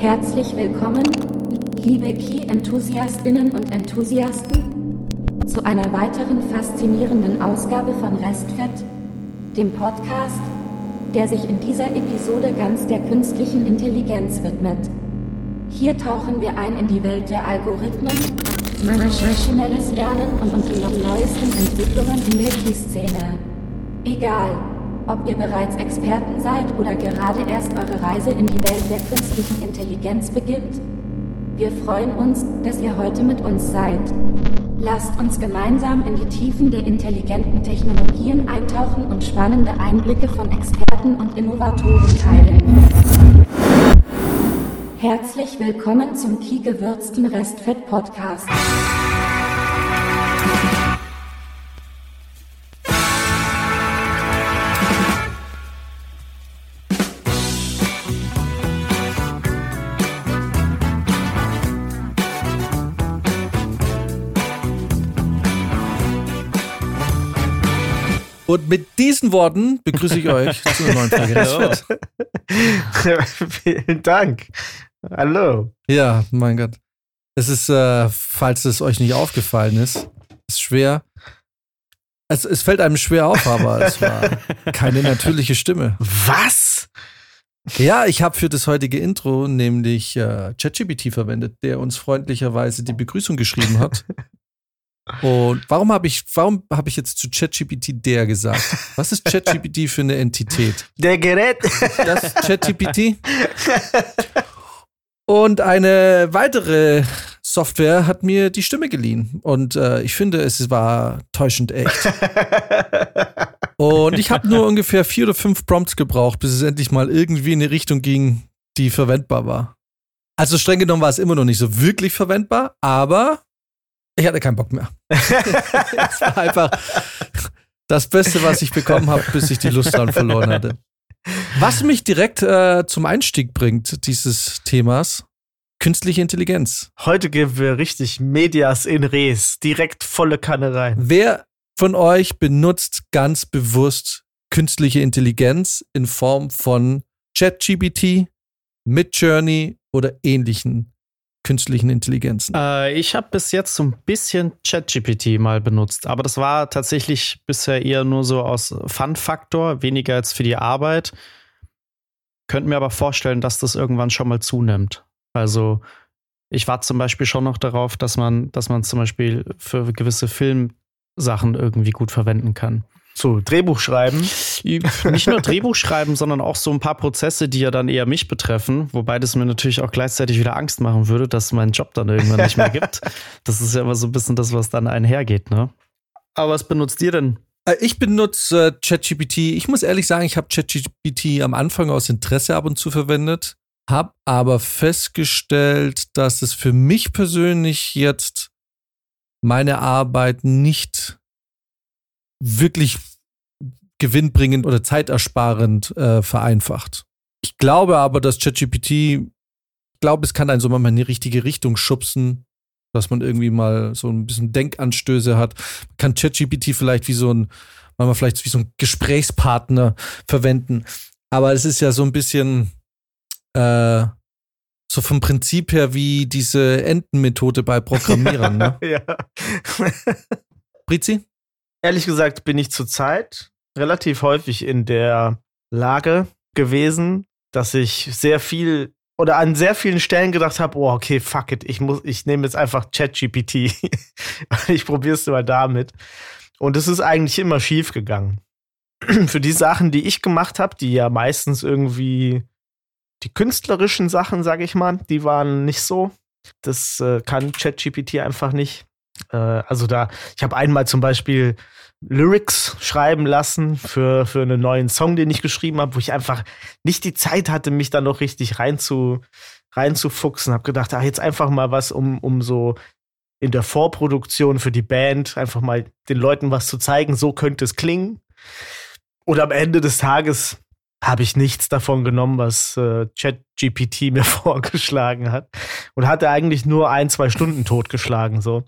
Herzlich willkommen, liebe Key-Enthusiastinnen und Enthusiasten, zu einer weiteren faszinierenden Ausgabe von Restfett, dem Podcast, der sich in dieser Episode ganz der künstlichen Intelligenz widmet. Hier tauchen wir ein in die Welt der Algorithmen, maschinelles Lernen und die neuesten Entwicklungen in der Key-Szene. Egal, ob ihr bereits Experten seid oder gerade erst eure Reise in die Welt der künstlichen Intelligenz beginnt, wir freuen uns, dass ihr heute mit uns seid. Lasst uns gemeinsam in die Tiefen der intelligenten Technologien eintauchen und spannende Einblicke von Experten und Innovatoren teilen. Herzlich willkommen zum Kie gewürzten Restfett Podcast. Und mit diesen Worten begrüße ich euch zu einer neuen Folge. Vielen Dank. Hallo. Ja, mein Gott. Es ist, äh, falls es euch nicht aufgefallen ist, ist schwer. Es, es fällt einem schwer auf, aber es war keine natürliche Stimme. Was? Ja, ich habe für das heutige Intro nämlich äh, ChatGPT verwendet, der uns freundlicherweise die Begrüßung geschrieben hat. Und warum habe ich, warum habe ich jetzt zu ChatGPT der gesagt? Was ist ChatGPT für eine Entität? Der Gerät. Das ChatGPT. Und eine weitere Software hat mir die Stimme geliehen. Und äh, ich finde, es war täuschend echt. Und ich habe nur ungefähr vier oder fünf Prompts gebraucht, bis es endlich mal irgendwie in eine Richtung ging, die verwendbar war. Also streng genommen war es immer noch nicht so wirklich verwendbar, aber ich hatte keinen Bock mehr. Es war einfach das Beste, was ich bekommen habe, bis ich die Lust daran verloren hatte. Was mich direkt äh, zum Einstieg bringt, dieses Themas, künstliche Intelligenz. Heute geben wir richtig Medias in Res, direkt volle Kanne rein. Wer von euch benutzt ganz bewusst künstliche Intelligenz in Form von ChatGPT, Midjourney oder ähnlichen künstlichen Intelligenzen? Äh, ich habe bis jetzt so ein bisschen ChatGPT mal benutzt, aber das war tatsächlich bisher eher nur so aus Fun-Faktor, weniger als für die Arbeit. Könnte mir aber vorstellen, dass das irgendwann schon mal zunimmt. Also ich warte zum Beispiel schon noch darauf, dass man, dass man zum Beispiel für gewisse Filmsachen irgendwie gut verwenden kann. So, Drehbuch schreiben. Nicht nur Drehbuch schreiben, sondern auch so ein paar Prozesse, die ja dann eher mich betreffen, wobei das mir natürlich auch gleichzeitig wieder Angst machen würde, dass es meinen Job dann irgendwann nicht mehr gibt. Das ist ja immer so ein bisschen das, was dann einhergeht, ne? Aber was benutzt ihr denn? Äh, Ich benutze äh, ChatGPT. Ich muss ehrlich sagen, ich habe ChatGPT am Anfang aus Interesse ab und zu verwendet, habe aber festgestellt, dass es für mich persönlich jetzt meine Arbeit nicht wirklich gewinnbringend oder zeitersparend äh, vereinfacht. Ich glaube aber, dass ChatGPT, ich glaube, es kann einen so mal in die richtige Richtung schubsen, dass man irgendwie mal so ein bisschen Denkanstöße hat. Man kann ChatGPT vielleicht wie so ein, manchmal vielleicht wie so ein Gesprächspartner verwenden. Aber es ist ja so ein bisschen äh, so vom Prinzip her wie diese Entenmethode bei Programmierern. ne? ja. Brizi? Ehrlich gesagt bin ich zurzeit relativ häufig in der Lage gewesen, dass ich sehr viel oder an sehr vielen Stellen gedacht habe, oh, okay, fuck it, ich muss, ich nehme jetzt einfach ChatGPT. ich probiere es mal damit. Und es ist eigentlich immer schief gegangen. Für die Sachen, die ich gemacht habe, die ja meistens irgendwie die künstlerischen Sachen, sage ich mal, die waren nicht so. Das äh, kann ChatGPT einfach nicht. Äh, also da, ich habe einmal zum Beispiel Lyrics schreiben lassen für, für einen neuen Song, den ich geschrieben habe, wo ich einfach nicht die Zeit hatte, mich da noch richtig rein zu, reinzufuchsen. Hab gedacht, ah, jetzt einfach mal was, um, um so in der Vorproduktion für die Band einfach mal den Leuten was zu zeigen, so könnte es klingen. Und am Ende des Tages habe ich nichts davon genommen, was äh, ChatGPT mir vorgeschlagen hat. Und hatte eigentlich nur ein, zwei Stunden totgeschlagen. So.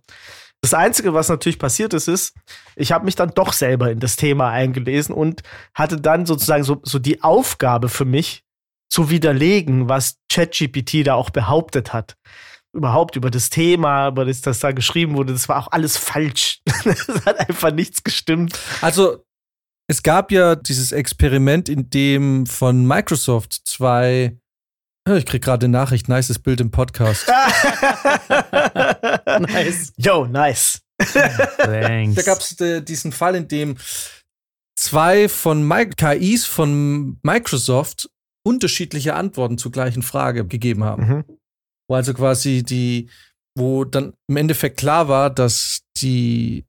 Das Einzige, was natürlich passiert ist, ist, ich habe mich dann doch selber in das Thema eingelesen und hatte dann sozusagen so, so die Aufgabe für mich, zu widerlegen, was ChatGPT da auch behauptet hat. Überhaupt über das Thema, über das, das da geschrieben wurde, das war auch alles falsch. das hat einfach nichts gestimmt. Also, es gab ja dieses Experiment, in dem von Microsoft zwei ich krieg gerade eine Nachricht, nices Bild im Podcast. nice. Yo, nice. Thanks. Da gab es äh, diesen Fall, in dem zwei von My KIs von Microsoft unterschiedliche Antworten zur gleichen Frage gegeben haben. Mhm. Wo also quasi die, wo dann im Endeffekt klar war, dass die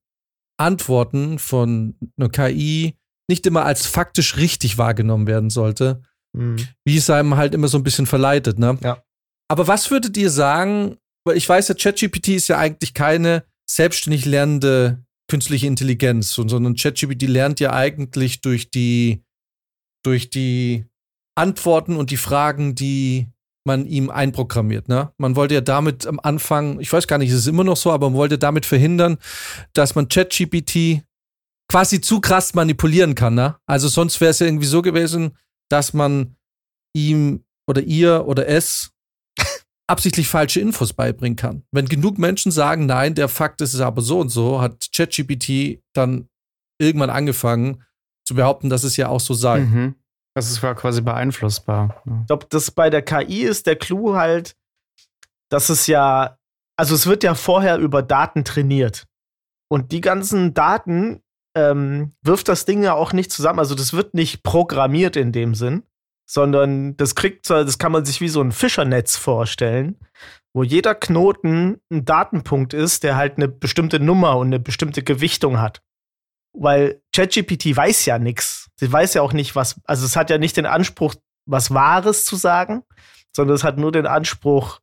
Antworten von einer KI nicht immer als faktisch richtig wahrgenommen werden sollte, mhm. wie es einem halt immer so ein bisschen verleitet, ne? Ja. Aber was würdet ihr sagen, weil ich weiß ja, ChatGPT ist ja eigentlich keine selbstständig lernende künstliche Intelligenz, sondern ChatGPT lernt ja eigentlich durch die, durch die Antworten und die Fragen, die man ihm einprogrammiert. Ne? Man wollte ja damit am Anfang, ich weiß gar nicht, ist es immer noch so, aber man wollte damit verhindern, dass man ChatGPT quasi zu krass manipulieren kann. Ne? Also sonst wäre es ja irgendwie so gewesen, dass man ihm oder ihr oder es absichtlich falsche Infos beibringen kann. Wenn genug Menschen sagen, nein, der Fakt ist es aber so und so, hat ChatGPT dann irgendwann angefangen zu behaupten, dass es ja auch so sei. Mhm. Das ist quasi beeinflussbar. Ich glaube, das bei der KI ist der Clou halt, dass es ja, also es wird ja vorher über Daten trainiert. Und die ganzen Daten ähm, wirft das Ding ja auch nicht zusammen. Also das wird nicht programmiert in dem Sinn, sondern das kriegt, das kann man sich wie so ein Fischernetz vorstellen, wo jeder Knoten ein Datenpunkt ist, der halt eine bestimmte Nummer und eine bestimmte Gewichtung hat. Weil ChatGPT weiß ja nichts. Sie weiß ja auch nicht, was, also es hat ja nicht den Anspruch, was Wahres zu sagen, sondern es hat nur den Anspruch,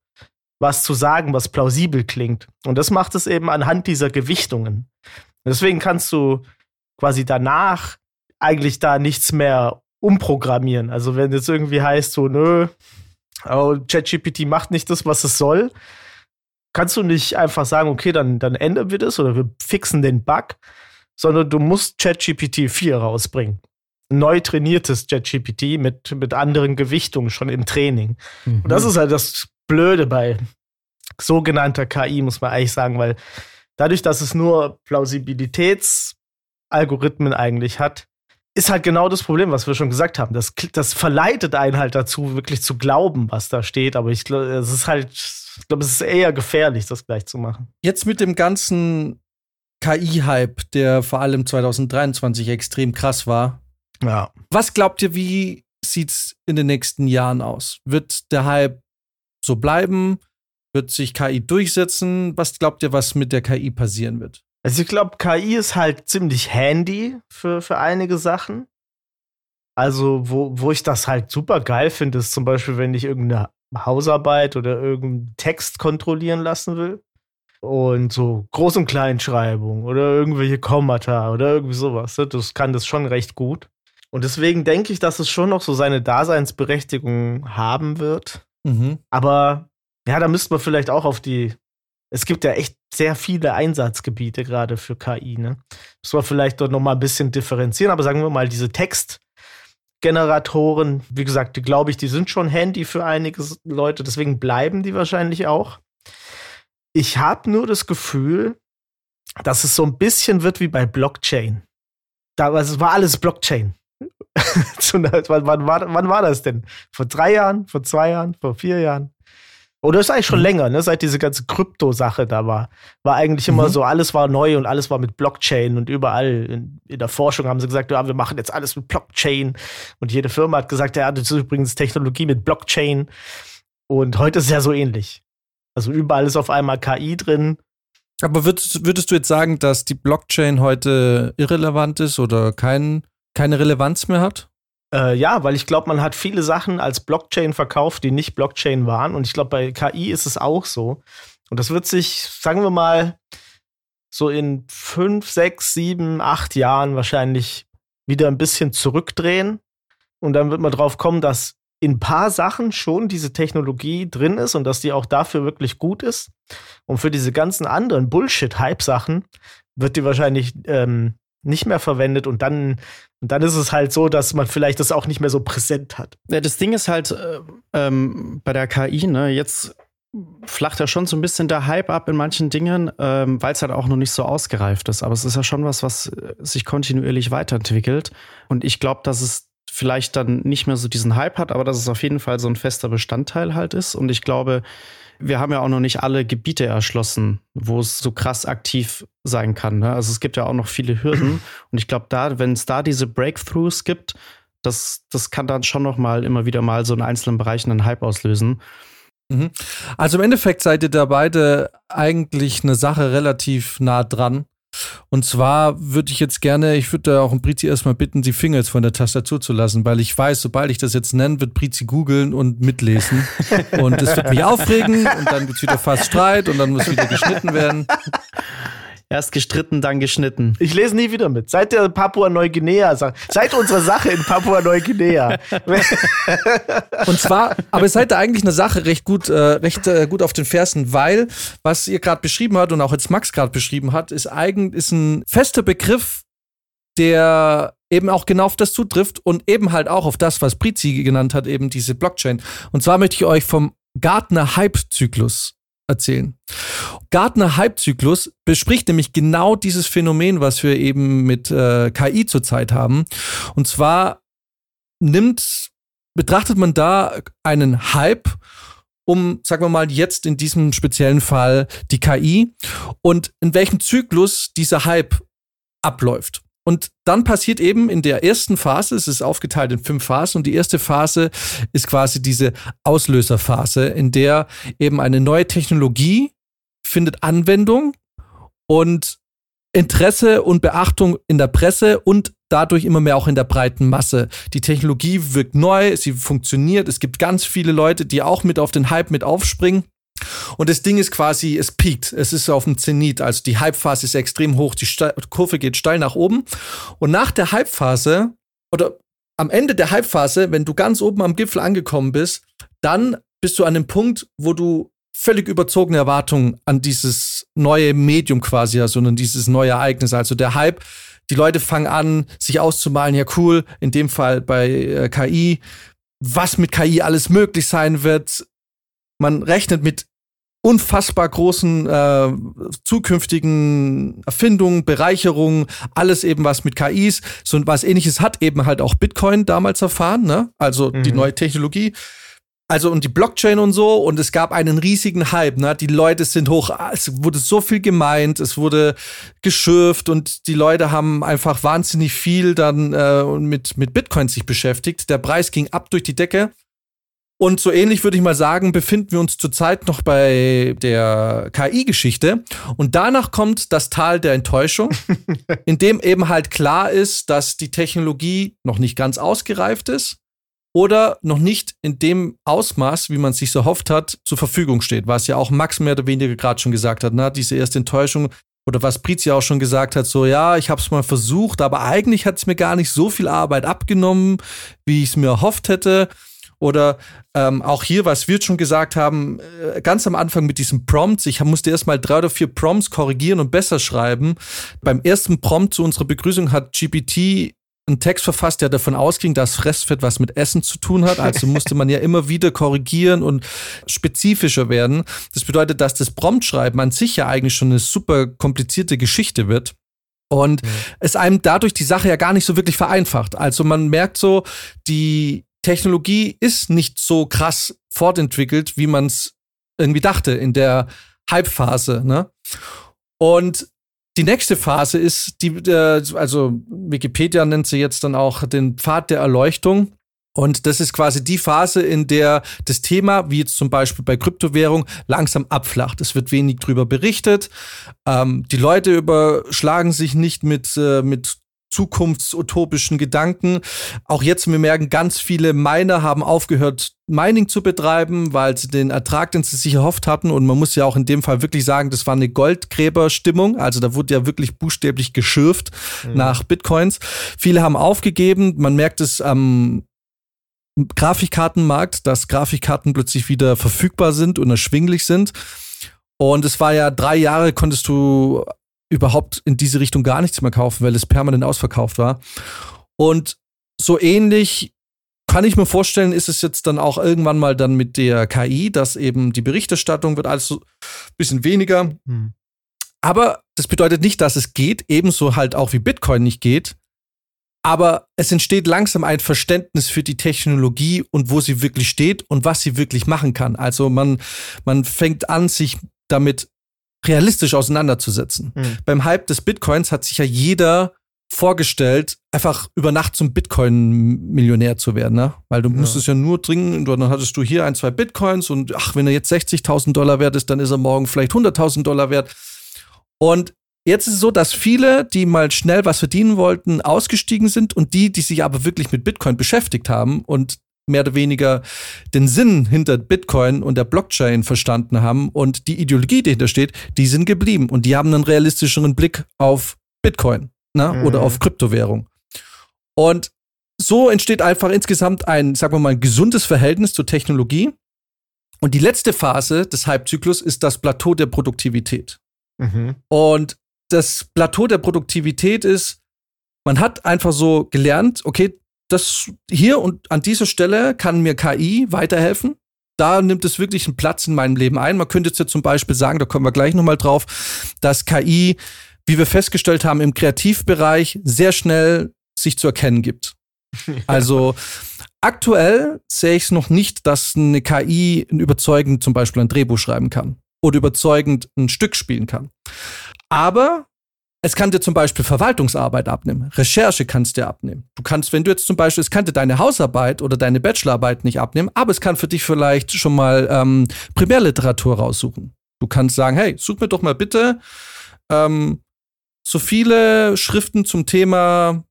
was zu sagen, was plausibel klingt. Und das macht es eben anhand dieser Gewichtungen. Deswegen kannst du quasi danach eigentlich da nichts mehr umprogrammieren. Also wenn es irgendwie heißt, so, nö, oh, ChatGPT macht nicht das, was es soll, kannst du nicht einfach sagen, okay, dann, dann ändern wir das oder wir fixen den Bug, sondern du musst ChatGPT 4 rausbringen. Neu trainiertes ChatGPT mit, mit anderen Gewichtungen schon im Training. Mhm. Und das ist halt das Blöde bei sogenannter KI, muss man eigentlich sagen, weil dadurch, dass es nur Plausibilitätsalgorithmen eigentlich hat, ist halt genau das Problem, was wir schon gesagt haben. Das, das verleitet einen halt dazu, wirklich zu glauben, was da steht. Aber ich glaube, es ist halt, ich glaube, es ist eher gefährlich, das gleich zu machen. Jetzt mit dem ganzen KI-Hype, der vor allem 2023 extrem krass war. Ja. Was glaubt ihr, wie sieht's in den nächsten Jahren aus? Wird der Hype so bleiben? Wird sich KI durchsetzen? Was glaubt ihr, was mit der KI passieren wird? Also ich glaube, KI ist halt ziemlich handy für, für einige Sachen. Also, wo, wo ich das halt super geil finde, ist zum Beispiel, wenn ich irgendeine Hausarbeit oder irgendeinen Text kontrollieren lassen will. Und so Groß- und Kleinschreibung oder irgendwelche Kommata oder irgendwie sowas. Ne? Das kann das schon recht gut. Und deswegen denke ich, dass es schon noch so seine Daseinsberechtigung haben wird. Mhm. Aber ja, da müsste man vielleicht auch auf die es gibt ja echt sehr viele Einsatzgebiete gerade für KI. Ne? Muss man vielleicht dort noch mal ein bisschen differenzieren, aber sagen wir mal, diese Textgeneratoren, wie gesagt, die glaube ich, die sind schon handy für einige Leute, deswegen bleiben die wahrscheinlich auch. Ich habe nur das Gefühl, dass es so ein bisschen wird wie bei Blockchain. Da es war alles Blockchain. wann, wann, war, wann war das denn? Vor drei Jahren? Vor zwei Jahren? Vor vier Jahren? Oder ist eigentlich schon mhm. länger, ne? Seit diese ganze Krypto-Sache da war. War eigentlich immer mhm. so, alles war neu und alles war mit Blockchain und überall in, in, der Forschung haben sie gesagt, ja, wir machen jetzt alles mit Blockchain. Und jede Firma hat gesagt, ja, das ist übrigens Technologie mit Blockchain. Und heute ist es ja so ähnlich. Also überall ist auf einmal KI drin. Aber würdest, würdest du jetzt sagen, dass die Blockchain heute irrelevant ist oder kein, keine Relevanz mehr hat? Äh, ja, weil ich glaube, man hat viele Sachen als Blockchain verkauft, die nicht Blockchain waren. Und ich glaube, bei KI ist es auch so. Und das wird sich, sagen wir mal, so in fünf, sechs, sieben, acht Jahren wahrscheinlich wieder ein bisschen zurückdrehen. Und dann wird man drauf kommen, dass in ein paar Sachen schon diese Technologie drin ist und dass die auch dafür wirklich gut ist. Und für diese ganzen anderen Bullshit-Hype-Sachen wird die wahrscheinlich ähm, nicht mehr verwendet und dann, und dann ist es halt so, dass man vielleicht das auch nicht mehr so präsent hat. Ja, das Ding ist halt äh, ähm, bei der KI, ne, jetzt flacht ja schon so ein bisschen der Hype ab in manchen Dingen, ähm, weil es halt auch noch nicht so ausgereift ist. Aber es ist ja schon was, was äh, sich kontinuierlich weiterentwickelt. Und ich glaube, dass es vielleicht dann nicht mehr so diesen Hype hat, aber dass es auf jeden Fall so ein fester Bestandteil halt ist. Und ich glaube, wir haben ja auch noch nicht alle Gebiete erschlossen, wo es so krass aktiv sein kann. Ne? Also es gibt ja auch noch viele Hürden. Und ich glaube, da, wenn es da diese Breakthroughs gibt, das, das kann dann schon noch mal immer wieder mal so in einzelnen Bereichen einen Hype auslösen. Mhm. Also im Endeffekt seid ihr da beide eigentlich eine Sache relativ nah dran. Und zwar würde ich jetzt gerne, ich würde da auch einen Brizi erstmal bitten, die Finger jetzt von der Tastatur zu lassen, weil ich weiß, sobald ich das jetzt nenne, wird Brizi googeln und mitlesen. und es wird mich aufregen und dann gibt es wieder fast Streit und dann muss wieder geschnitten werden. Erst gestritten, dann geschnitten. Ich lese nie wieder mit. Seit der Papua-Neuguinea, seit unserer Sache in Papua-Neuguinea. Und zwar, aber es seid da eigentlich eine Sache recht gut, äh, recht äh, gut auf den Fersen, weil was ihr gerade beschrieben habt und auch jetzt Max gerade beschrieben hat, ist eigentlich ist ein fester Begriff, der eben auch genau auf das zutrifft und eben halt auch auf das, was Prizi genannt hat, eben diese Blockchain. Und zwar möchte ich euch vom Gartner Hype-Zyklus erzählen. Gartner Hype-Zyklus bespricht nämlich genau dieses Phänomen, was wir eben mit äh, KI zurzeit haben. Und zwar nimmt, betrachtet man da einen Hype um, sagen wir mal, jetzt in diesem speziellen Fall die KI und in welchem Zyklus dieser Hype abläuft. Und dann passiert eben in der ersten Phase, es ist aufgeteilt in fünf Phasen, und die erste Phase ist quasi diese Auslöserphase, in der eben eine neue Technologie findet Anwendung und Interesse und Beachtung in der Presse und dadurch immer mehr auch in der breiten Masse. Die Technologie wirkt neu, sie funktioniert, es gibt ganz viele Leute, die auch mit auf den Hype mit aufspringen. Und das Ding ist quasi, es piekt, es ist auf dem Zenit, also die Hypephase ist extrem hoch, die Kurve geht steil nach oben. Und nach der Hypephase oder am Ende der Hypephase, wenn du ganz oben am Gipfel angekommen bist, dann bist du an dem Punkt, wo du völlig überzogene Erwartungen an dieses neue Medium quasi, also an dieses neue Ereignis. Also der Hype, die Leute fangen an, sich auszumalen, ja cool, in dem Fall bei äh, KI, was mit KI alles möglich sein wird. Man rechnet mit unfassbar großen äh, zukünftigen Erfindungen, Bereicherungen, alles eben was mit KIs, so was ähnliches hat eben halt auch Bitcoin damals erfahren, ne? Also mhm. die neue Technologie. Also und die Blockchain und so und es gab einen riesigen Hype, ne? Die Leute sind hoch, es wurde so viel gemeint, es wurde geschürft und die Leute haben einfach wahnsinnig viel dann äh, mit mit Bitcoin sich beschäftigt. Der Preis ging ab durch die Decke und so ähnlich würde ich mal sagen, befinden wir uns zurzeit noch bei der KI-Geschichte. Und danach kommt das Tal der Enttäuschung, in dem eben halt klar ist, dass die Technologie noch nicht ganz ausgereift ist oder noch nicht in dem Ausmaß, wie man sich so hofft hat, zur Verfügung steht. Was ja auch Max mehr oder weniger gerade schon gesagt hat, ne? diese erste Enttäuschung. Oder was Prizia auch schon gesagt hat, so ja, ich habe es mal versucht, aber eigentlich hat es mir gar nicht so viel Arbeit abgenommen, wie ich es mir erhofft hätte. Oder ähm, auch hier, was wir schon gesagt haben, äh, ganz am Anfang mit diesen Prompts. Ich musste erst mal drei oder vier Prompts korrigieren und besser schreiben. Beim ersten Prompt zu unserer Begrüßung hat GPT einen Text verfasst, der davon ausging, dass Fressfett was mit Essen zu tun hat. Also musste man ja immer wieder korrigieren und spezifischer werden. Das bedeutet, dass das Promptschreiben an sich ja eigentlich schon eine super komplizierte Geschichte wird. Und mhm. es einem dadurch die Sache ja gar nicht so wirklich vereinfacht. Also man merkt so, die Technologie ist nicht so krass fortentwickelt, wie man es irgendwie dachte in der Hype-Phase. Ne? Und die nächste Phase ist die, äh, also Wikipedia nennt sie jetzt dann auch den Pfad der Erleuchtung. Und das ist quasi die Phase, in der das Thema, wie jetzt zum Beispiel bei Kryptowährung, langsam abflacht. Es wird wenig drüber berichtet. Ähm, die Leute überschlagen sich nicht mit, äh, mit zukunftsutopischen Gedanken. Auch jetzt, wir merken, ganz viele Miner haben aufgehört, Mining zu betreiben, weil sie den Ertrag, den sie sich erhofft hatten, und man muss ja auch in dem Fall wirklich sagen, das war eine Goldgräberstimmung. Also da wurde ja wirklich buchstäblich geschürft mhm. nach Bitcoins. Viele haben aufgegeben. Man merkt es am Grafikkartenmarkt, dass Grafikkarten plötzlich wieder verfügbar sind und erschwinglich sind. Und es war ja drei Jahre, konntest du überhaupt in diese Richtung gar nichts mehr kaufen, weil es permanent ausverkauft war. Und so ähnlich kann ich mir vorstellen, ist es jetzt dann auch irgendwann mal dann mit der KI, dass eben die Berichterstattung wird alles so ein bisschen weniger. Hm. Aber das bedeutet nicht, dass es geht, ebenso halt auch wie Bitcoin nicht geht. Aber es entsteht langsam ein Verständnis für die Technologie und wo sie wirklich steht und was sie wirklich machen kann. Also man, man fängt an, sich damit realistisch auseinanderzusetzen. Mhm. Beim Hype des Bitcoins hat sich ja jeder vorgestellt, einfach über Nacht zum Bitcoin-Millionär zu werden, ne? Weil du ja. musstest ja nur dringend, und dann hattest du hier ein, zwei Bitcoins und ach, wenn er jetzt 60.000 Dollar wert ist, dann ist er morgen vielleicht 100.000 Dollar wert. Und jetzt ist es so, dass viele, die mal schnell was verdienen wollten, ausgestiegen sind und die, die sich aber wirklich mit Bitcoin beschäftigt haben und mehr oder weniger den Sinn hinter Bitcoin und der Blockchain verstanden haben und die Ideologie, die dahinter steht, die sind geblieben und die haben einen realistischeren Blick auf Bitcoin ne? Mhm. oder auf Kryptowährung. Und so entsteht einfach insgesamt ein, sagen wir mal, ein gesundes Verhältnis zur Technologie. Und die letzte Phase des Hype-Zyklus ist das Plateau der Produktivität. Mhm. Und das Plateau der Produktivität ist, man hat einfach so gelernt, okay, das hier und an dieser Stelle kann mir KI weiterhelfen. Da nimmt es wirklich einen Platz in meinem Leben ein. Man könnte jetzt ja zum Beispiel sagen, da kommen wir gleich nochmal drauf, dass KI, wie wir festgestellt haben, im Kreativbereich sehr schnell sich zu erkennen gibt. Also aktuell sehe ich es noch nicht, dass eine KI überzeugend zum Beispiel ein Drehbuch schreiben kann oder überzeugend ein Stück spielen kann. Aber es kann dir zum Beispiel Verwaltungsarbeit abnehmen. Recherche kannst dir abnehmen. Du kannst, wenn du jetzt zum Beispiel, es kann dir deine Hausarbeit oder deine Bachelorarbeit nicht abnehmen, aber es kann für dich vielleicht schon mal ähm, Primärliteratur raussuchen. Du kannst sagen, hey, such mir doch mal bitte ähm, so viele Schriften zum Thema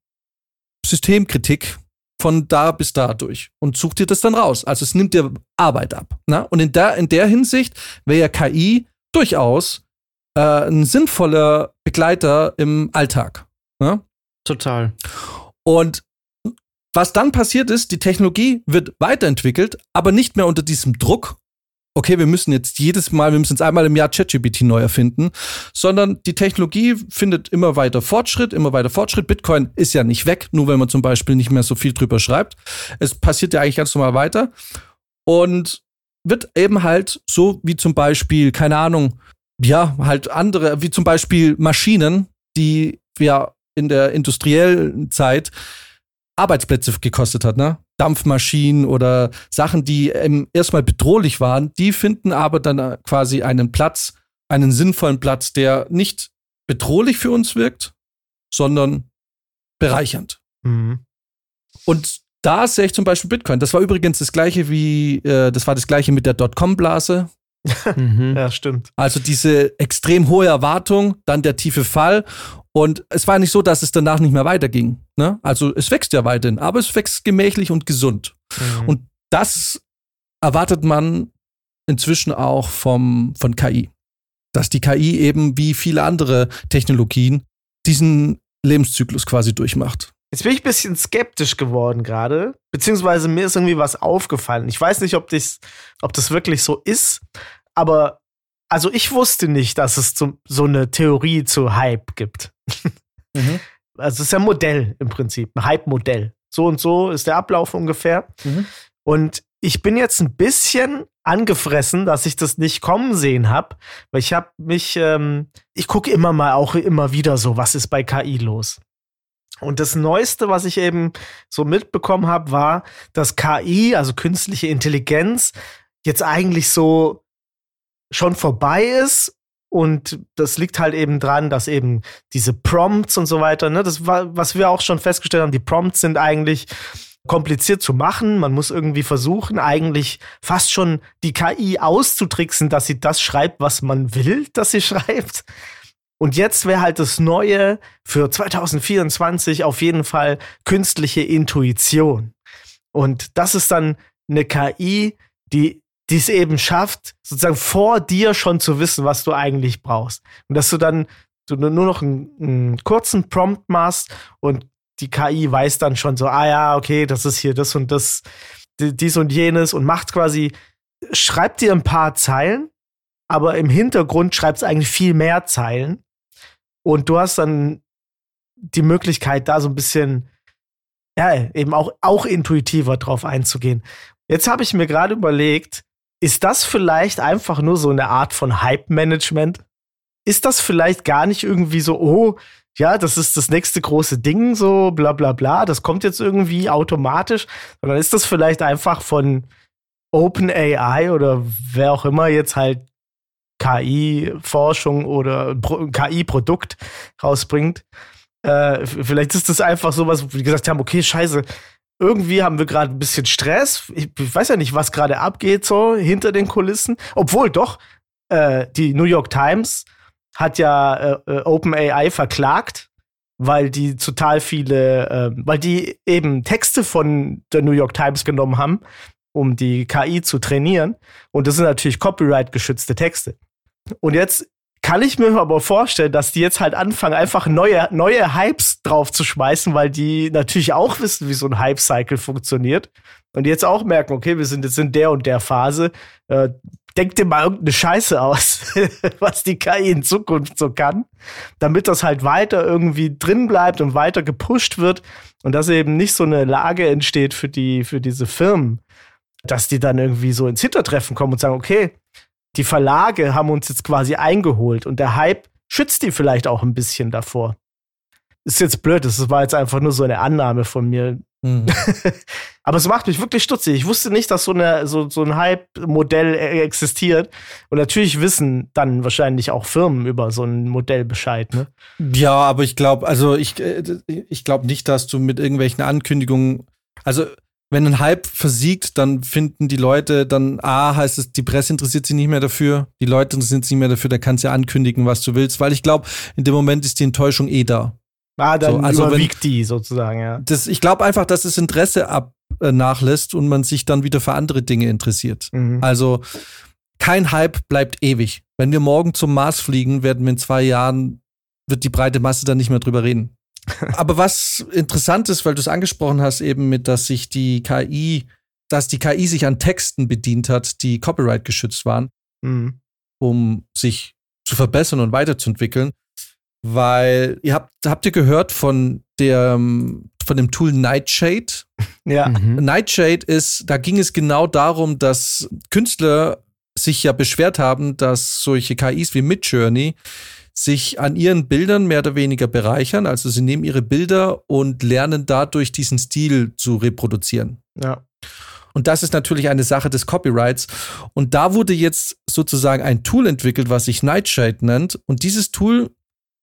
Systemkritik von da bis da durch und such dir das dann raus. Also es nimmt dir Arbeit ab. Ne? Und in der, in der Hinsicht wäre ja KI durchaus äh, ein sinnvoller Begleiter im Alltag. Ne? Total. Und was dann passiert ist, die Technologie wird weiterentwickelt, aber nicht mehr unter diesem Druck. Okay, wir müssen jetzt jedes Mal, wir müssen jetzt einmal im Jahr ChatGPT neu erfinden, sondern die Technologie findet immer weiter Fortschritt, immer weiter Fortschritt. Bitcoin ist ja nicht weg, nur wenn man zum Beispiel nicht mehr so viel drüber schreibt. Es passiert ja eigentlich ganz normal weiter und wird eben halt so wie zum Beispiel, keine Ahnung, ja, halt andere, wie zum Beispiel Maschinen, die ja in der industriellen Zeit Arbeitsplätze gekostet hat, ne? Dampfmaschinen oder Sachen, die erstmal bedrohlich waren, die finden aber dann äh, quasi einen Platz, einen sinnvollen Platz, der nicht bedrohlich für uns wirkt, sondern bereichernd. Mhm. Und da sehe ich zum Beispiel Bitcoin. Das war übrigens das gleiche wie, äh, das war das gleiche mit der Dotcom-Blase, mhm. Ja, stimmt. Also diese extrem hohe Erwartung, dann der tiefe Fall. Und es war nicht so, dass es danach nicht mehr weiterging. Ne? Also es wächst ja weiterhin, aber es wächst gemächlich und gesund. Mhm. Und das erwartet man inzwischen auch vom, von KI. Dass die KI eben wie viele andere Technologien diesen Lebenszyklus quasi durchmacht. Jetzt bin ich ein bisschen skeptisch geworden gerade, beziehungsweise mir ist irgendwie was aufgefallen. Ich weiß nicht, ob das, ob das wirklich so ist, aber also ich wusste nicht, dass es zum, so eine Theorie zu Hype gibt. Mhm. Also es ist ja ein Modell im Prinzip, ein Hype-Modell. So und so ist der Ablauf ungefähr. Mhm. Und ich bin jetzt ein bisschen angefressen, dass ich das nicht kommen sehen habe, weil ich habe mich, ähm, ich gucke immer mal auch immer wieder so, was ist bei KI los. Und das Neueste, was ich eben so mitbekommen habe, war, dass KI, also künstliche Intelligenz, jetzt eigentlich so schon vorbei ist. Und das liegt halt eben dran, dass eben diese Prompts und so weiter, ne, das war, was wir auch schon festgestellt haben, die Prompts sind eigentlich kompliziert zu machen. Man muss irgendwie versuchen, eigentlich fast schon die KI auszutricksen, dass sie das schreibt, was man will, dass sie schreibt. Und jetzt wäre halt das Neue für 2024 auf jeden Fall künstliche Intuition. Und das ist dann eine KI, die die es eben schafft, sozusagen vor dir schon zu wissen, was du eigentlich brauchst. Und dass du dann du nur noch einen, einen kurzen Prompt machst und die KI weiß dann schon so, ah ja, okay, das ist hier das und das, dies und jenes und macht quasi, schreibt dir ein paar Zeilen, aber im Hintergrund schreibt es eigentlich viel mehr Zeilen Und du hast dann die Möglichkeit, da so ein bisschen, ja, eben auch, auch intuitiver drauf einzugehen. Jetzt habe ich mir gerade überlegt, ist das vielleicht einfach nur so eine Art von Hype-Management? Ist das vielleicht gar nicht irgendwie so, oh, ja, das ist das nächste große Ding, so bla bla bla, das kommt jetzt irgendwie automatisch, sondern ist das vielleicht einfach von OpenAI oder wer auch immer jetzt halt KI-Forschung oder KI-Produkt rausbringt. Äh, vielleicht ist das einfach sowas, wo wir gesagt haben, okay, scheiße, irgendwie haben wir gerade ein bisschen Stress. Ich, ich, weiß ja nicht, was gerade abgeht so hinter den Kulissen. Obwohl doch, äh, die New York Times hat ja äh, äh OpenAI verklagt, weil die total viele, äh, weil die eben Texte von der New York Times genommen haben, um die KI zu trainieren. Und das sind natürlich Copyright-geschützte Texte. Und jetzt kann ich mir aber vorstellen, dass die jetzt halt anfangen, einfach neue, neue Hypes drauf zu schmeißen, weil die natürlich auch wissen, wie so ein Hype-Cycle funktioniert. Und jetzt auch merken, okay, wir sind jetzt in der und der Phase. Äh, denk dir mal irgendeine Scheiße aus, was die KI in Zukunft so kann, damit das halt weiter irgendwie drin bleibt und weiter gepusht wird und dass eben nicht so eine Lage entsteht für die, für diese Firmen, dass die dann irgendwie so ins Hintertreffen kommen und sagen, okay, die Verlage haben uns jetzt quasi eingeholt und der Hype schützt die vielleicht auch ein bisschen davor. Ist jetzt blöd, das war jetzt einfach nur so eine Annahme von mir. Mhm. Aber es macht mich wirklich stutzig. Ich wusste nicht, dass so, eine, so, so ein Hype-Modell e-, existiert. Und natürlich wissen dann wahrscheinlich auch Firmen über so ein Modell Bescheid, ne? Ja, aber ich glaube, also ich, äh, ich glaube nicht, dass du mit irgendwelchen Ankündigungen, also wenn ein Hype versiegt, dann finden die Leute, dann A, heißt es, die Presse interessiert sich nicht mehr dafür, die Leute interessieren sich nicht mehr dafür, da kannst du ja ankündigen, was du willst, weil ich glaube, in dem Moment ist die Enttäuschung eh da. Ah, dann so, also überwiegt wenn, die sozusagen, ja. Das, ich glaube einfach, dass das Interesse ab äh, nachlässt und man sich dann wieder für andere Dinge interessiert. Mhm. Also kein Hype bleibt ewig. Wenn wir morgen zum Mars fliegen, werden wir in zwei Jahren, wird die breite Masse dann nicht mehr drüber reden. Aber was interessant ist, weil du es angesprochen hast, eben mit, dass sich die KI, dass die KI sich an Texten bedient hat, die Copyright geschützt waren, mhm. um sich zu verbessern und weiterzuentwickeln. Weil ihr habt, habt ihr gehört von der, von dem Tool Nightshade? Ja. Mhm. Nightshade ist, da ging es genau darum, dass Künstler sich ja beschwert haben, dass solche KIs wie Midjourney sich an ihren Bildern mehr oder weniger bereichern. Also sie nehmen ihre Bilder und lernen dadurch diesen Stil zu reproduzieren. Ja. Und das ist natürlich eine Sache des Copyrights. Und da wurde jetzt sozusagen ein Tool entwickelt, was sich Nightshade nennt. Und dieses Tool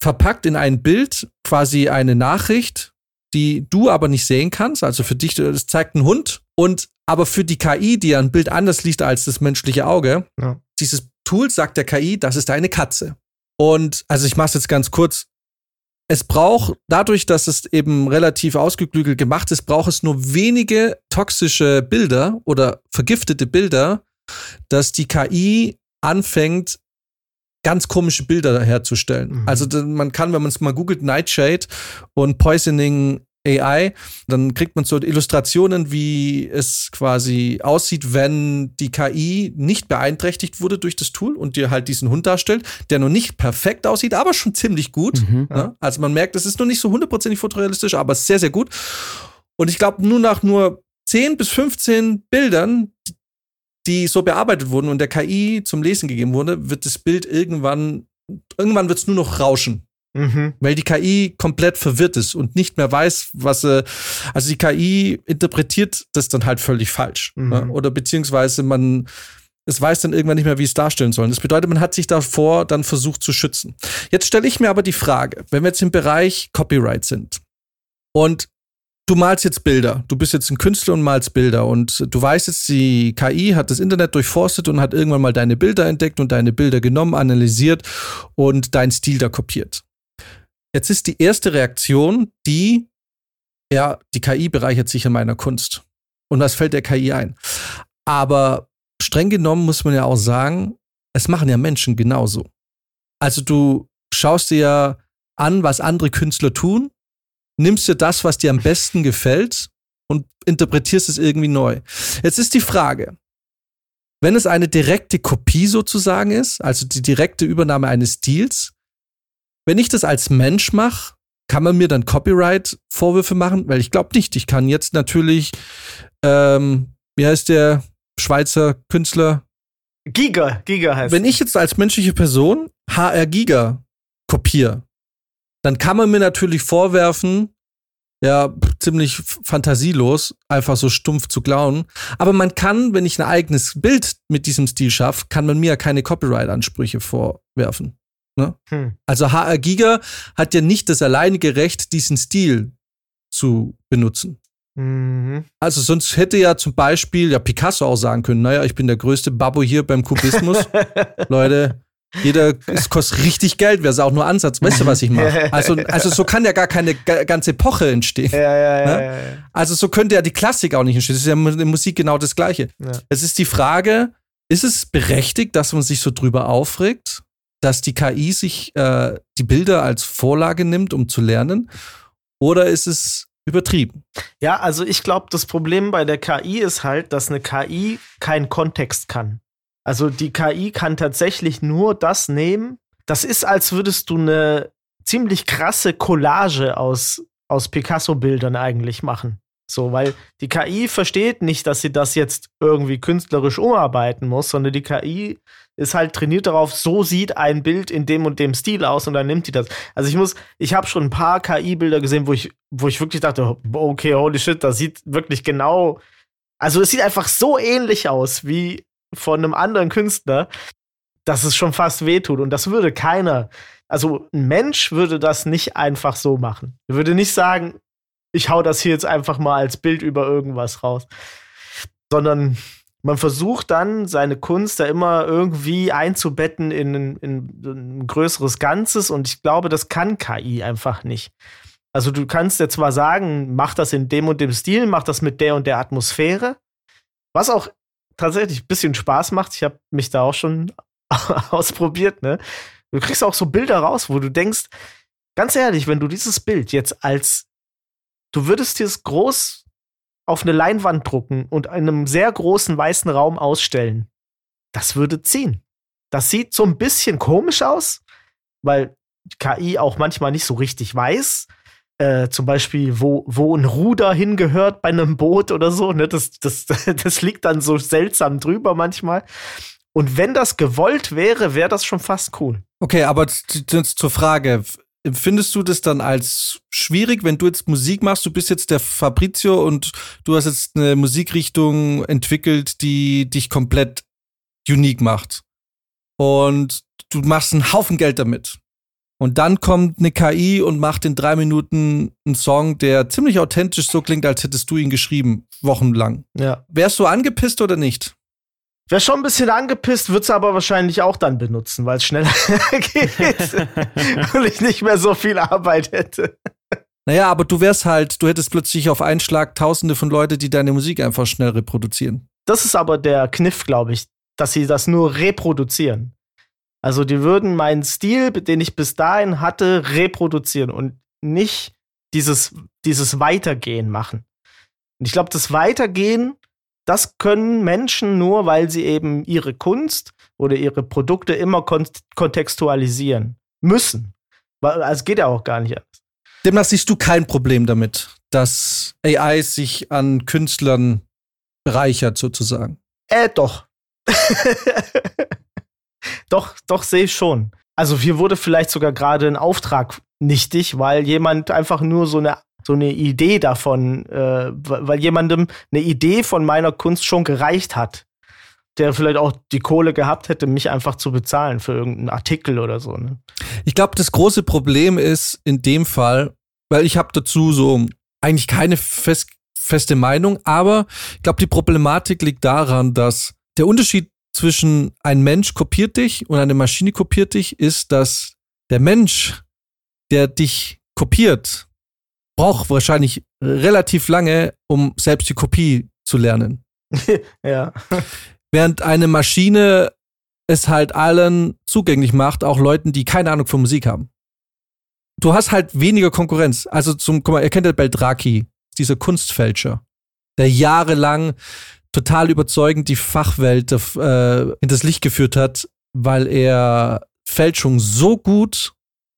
verpackt in ein Bild quasi eine Nachricht, die du aber nicht sehen kannst. Also für dich, es zeigt einen Hund. Und aber für die KI, die ein Bild anders liest als das menschliche Auge, ja. dieses Tool sagt der KI, das ist eine Katze. Und also ich mache es jetzt ganz kurz. Es braucht, dadurch, dass es eben relativ ausgeklügelt gemacht ist, braucht es nur wenige toxische Bilder oder vergiftete Bilder, dass die KI anfängt, ganz komische Bilder herzustellen. Mhm. Also man kann, wenn man es mal googelt, Nightshade und Poisoning AI, dann kriegt man so Illustrationen, wie es quasi aussieht, wenn die KI nicht beeinträchtigt wurde durch das Tool und dir halt diesen Hund darstellt, der noch nicht perfekt aussieht, aber schon ziemlich gut. Mhm, ja. Also man merkt, es ist noch nicht so hundertprozentig fotorealistisch, aber sehr, sehr gut. Und ich glaube, nur nach nur 10 bis 15 Bildern, die so bearbeitet wurden und der KI zum Lesen gegeben wurde, wird das Bild irgendwann, irgendwann wird es nur noch rauschen. Mhm. Weil die KI komplett verwirrt ist und nicht mehr weiß, was sie. Also die KI interpretiert das dann halt völlig falsch. Mhm. Ne? Oder beziehungsweise man. Es weiß dann irgendwann nicht mehr, wie es darstellen soll. Das bedeutet, man hat sich davor dann versucht zu schützen. Jetzt stelle ich mir aber die Frage, wenn wir jetzt im Bereich Copyright sind und du malst jetzt Bilder. Du bist jetzt ein Künstler und malst Bilder. Und du weißt jetzt, die KI hat das Internet durchforstet und hat irgendwann mal deine Bilder entdeckt und deine Bilder genommen, analysiert und deinen Stil da kopiert. Jetzt ist die erste Reaktion die, ja, die KI bereichert sich an meiner Kunst. Und was fällt der KI ein? Aber streng genommen muss man ja auch sagen, es machen ja Menschen genauso. Also du schaust dir ja an, was andere Künstler tun, nimmst dir das, was dir am besten gefällt und interpretierst es irgendwie neu. Jetzt ist die Frage, wenn es eine direkte Kopie sozusagen ist, also die direkte Übernahme eines Stils, wenn ich das als Mensch mache, kann man mir dann Copyright-Vorwürfe machen? Weil ich glaube nicht. Ich kann jetzt natürlich, ähm, wie heißt der Schweizer Künstler? Giga, Giga heißt. Wenn ich jetzt als menschliche Person HR Giga kopiere, dann kann man mir natürlich vorwerfen, ja, ziemlich fantasielos, einfach so stumpf zu klauen. Aber man kann, wenn ich ein eigenes Bild mit diesem Stil schaffe, kann man mir ja keine Copyright-Ansprüche vorwerfen. Ne? Hm. Also HR Giga hat ja nicht das alleinige Recht, diesen Stil zu benutzen. Mhm. Also sonst hätte ja zum Beispiel ja Picasso auch sagen können, naja, ich bin der größte Babbo hier beim Kubismus. Leute, jeder, es kostet richtig Geld, wäre es auch nur Ansatz. Weißt du, was ich mache? Also, also so kann ja gar keine ganze Epoche entstehen. Ja, ja, ja, ne? Also so könnte ja die Klassik auch nicht entstehen. Das ist ja in der Musik genau das Gleiche. Es ist die Frage, ist es berechtigt, dass man sich so drüber aufregt, dass die KI sich äh, die Bilder als Vorlage nimmt, um zu lernen? Oder ist es übertrieben? Ja, also ich glaube, das Problem bei der KI ist halt, dass eine KI keinen Kontext kann. Also die KI kann tatsächlich nur das nehmen. Das ist, als würdest du eine ziemlich krasse Collage aus, aus Picasso-Bildern eigentlich machen. So, weil die KI versteht nicht, dass sie das jetzt irgendwie künstlerisch umarbeiten muss, sondern die KI ist halt trainiert darauf, so sieht ein Bild in dem und dem Stil aus und dann nimmt die das. Also ich muss, ich habe schon ein paar KI-Bilder gesehen, wo ich, wo ich wirklich dachte, okay, holy shit, das sieht wirklich genau, also es sieht einfach so ähnlich aus wie von einem anderen Künstler, dass es schon fast wehtut. Und das würde keiner, also ein Mensch würde das nicht einfach so machen. Er würde nicht sagen, ich hau das hier jetzt einfach mal als Bild über irgendwas raus. Sondern man versucht dann, seine Kunst da immer irgendwie einzubetten in ein, in ein größeres Ganzes. Und ich glaube, das kann KI einfach nicht. Also du kannst ja zwar sagen, mach das in dem und dem Stil, mach das mit der und der Atmosphäre, was auch tatsächlich ein bisschen Spaß macht. Ich habe mich da auch schon ausprobiert, ne? Du kriegst auch so Bilder raus, wo du denkst, ganz ehrlich, wenn du dieses Bild jetzt als du würdest dir es groß auf eine Leinwand drucken und in einem sehr großen weißen Raum ausstellen, das würde ziehen. Das sieht so ein bisschen komisch aus, weil KI auch manchmal nicht so richtig weiß, äh, zum Beispiel, wo, wo ein Ruder hingehört bei einem Boot oder so. Ne? Das, das, das liegt dann so seltsam drüber manchmal. Und wenn das gewollt wäre, wäre das schon fast cool. Okay, aber zur Frage. Findest du das dann als schwierig, wenn du jetzt Musik machst? Du bist jetzt der Fabrizio und du hast jetzt eine Musikrichtung entwickelt, die dich komplett unique macht. Und du machst einen Haufen Geld damit. Und dann kommt eine KI und macht in drei Minuten einen Song, der ziemlich authentisch so klingt, als hättest du ihn geschrieben, wochenlang. Ja. Wärst du angepisst oder nicht? Wär schon ein bisschen angepisst, würd's aber wahrscheinlich auch dann benutzen, weil es schneller geht und ich nicht mehr so viel Arbeit hätte. Naja, aber du wärst halt, du hättest plötzlich auf einen Schlag tausende von Leute, die deine Musik einfach schnell reproduzieren. Das ist aber der Kniff, glaube ich, dass sie das nur reproduzieren. Also die würden meinen Stil, den ich bis dahin hatte, reproduzieren und nicht dieses, dieses Weitergehen machen. Und ich glaube, das Weitergehen, das können Menschen nur, weil sie eben ihre Kunst oder ihre Produkte immer kon kontextualisieren müssen. Weil also es geht ja auch gar nicht anders. Demnach siehst du kein Problem damit, dass AI sich an Künstlern bereichert, sozusagen. Äh, doch. Doch, doch, sehe ich schon. Also hier wurde vielleicht sogar gerade ein Auftrag nichtig, weil jemand einfach nur so eine so eine Idee davon, äh, weil jemandem eine Idee von meiner Kunst schon gereicht hat, der vielleicht auch die Kohle gehabt hätte, mich einfach zu bezahlen für irgendeinen Artikel oder so. Ne? Ich glaube, das große Problem ist in dem Fall, weil ich habe dazu so eigentlich keine fest, feste Meinung, aber ich glaube, die Problematik liegt daran, dass der Unterschied zwischen ein Mensch kopiert dich und eine Maschine kopiert dich, ist, dass der Mensch, der dich kopiert, braucht wahrscheinlich relativ lange, um selbst die Kopie zu lernen. ja. Während eine Maschine es halt allen zugänglich macht, auch Leuten, die keine Ahnung von Musik haben. Du hast halt weniger Konkurrenz. Also zum, guck mal, ihr kennt ja Beldraki, dieser Kunstfälscher, der jahrelang total überzeugend die Fachwelt äh, in das Licht geführt hat, weil er Fälschung so gut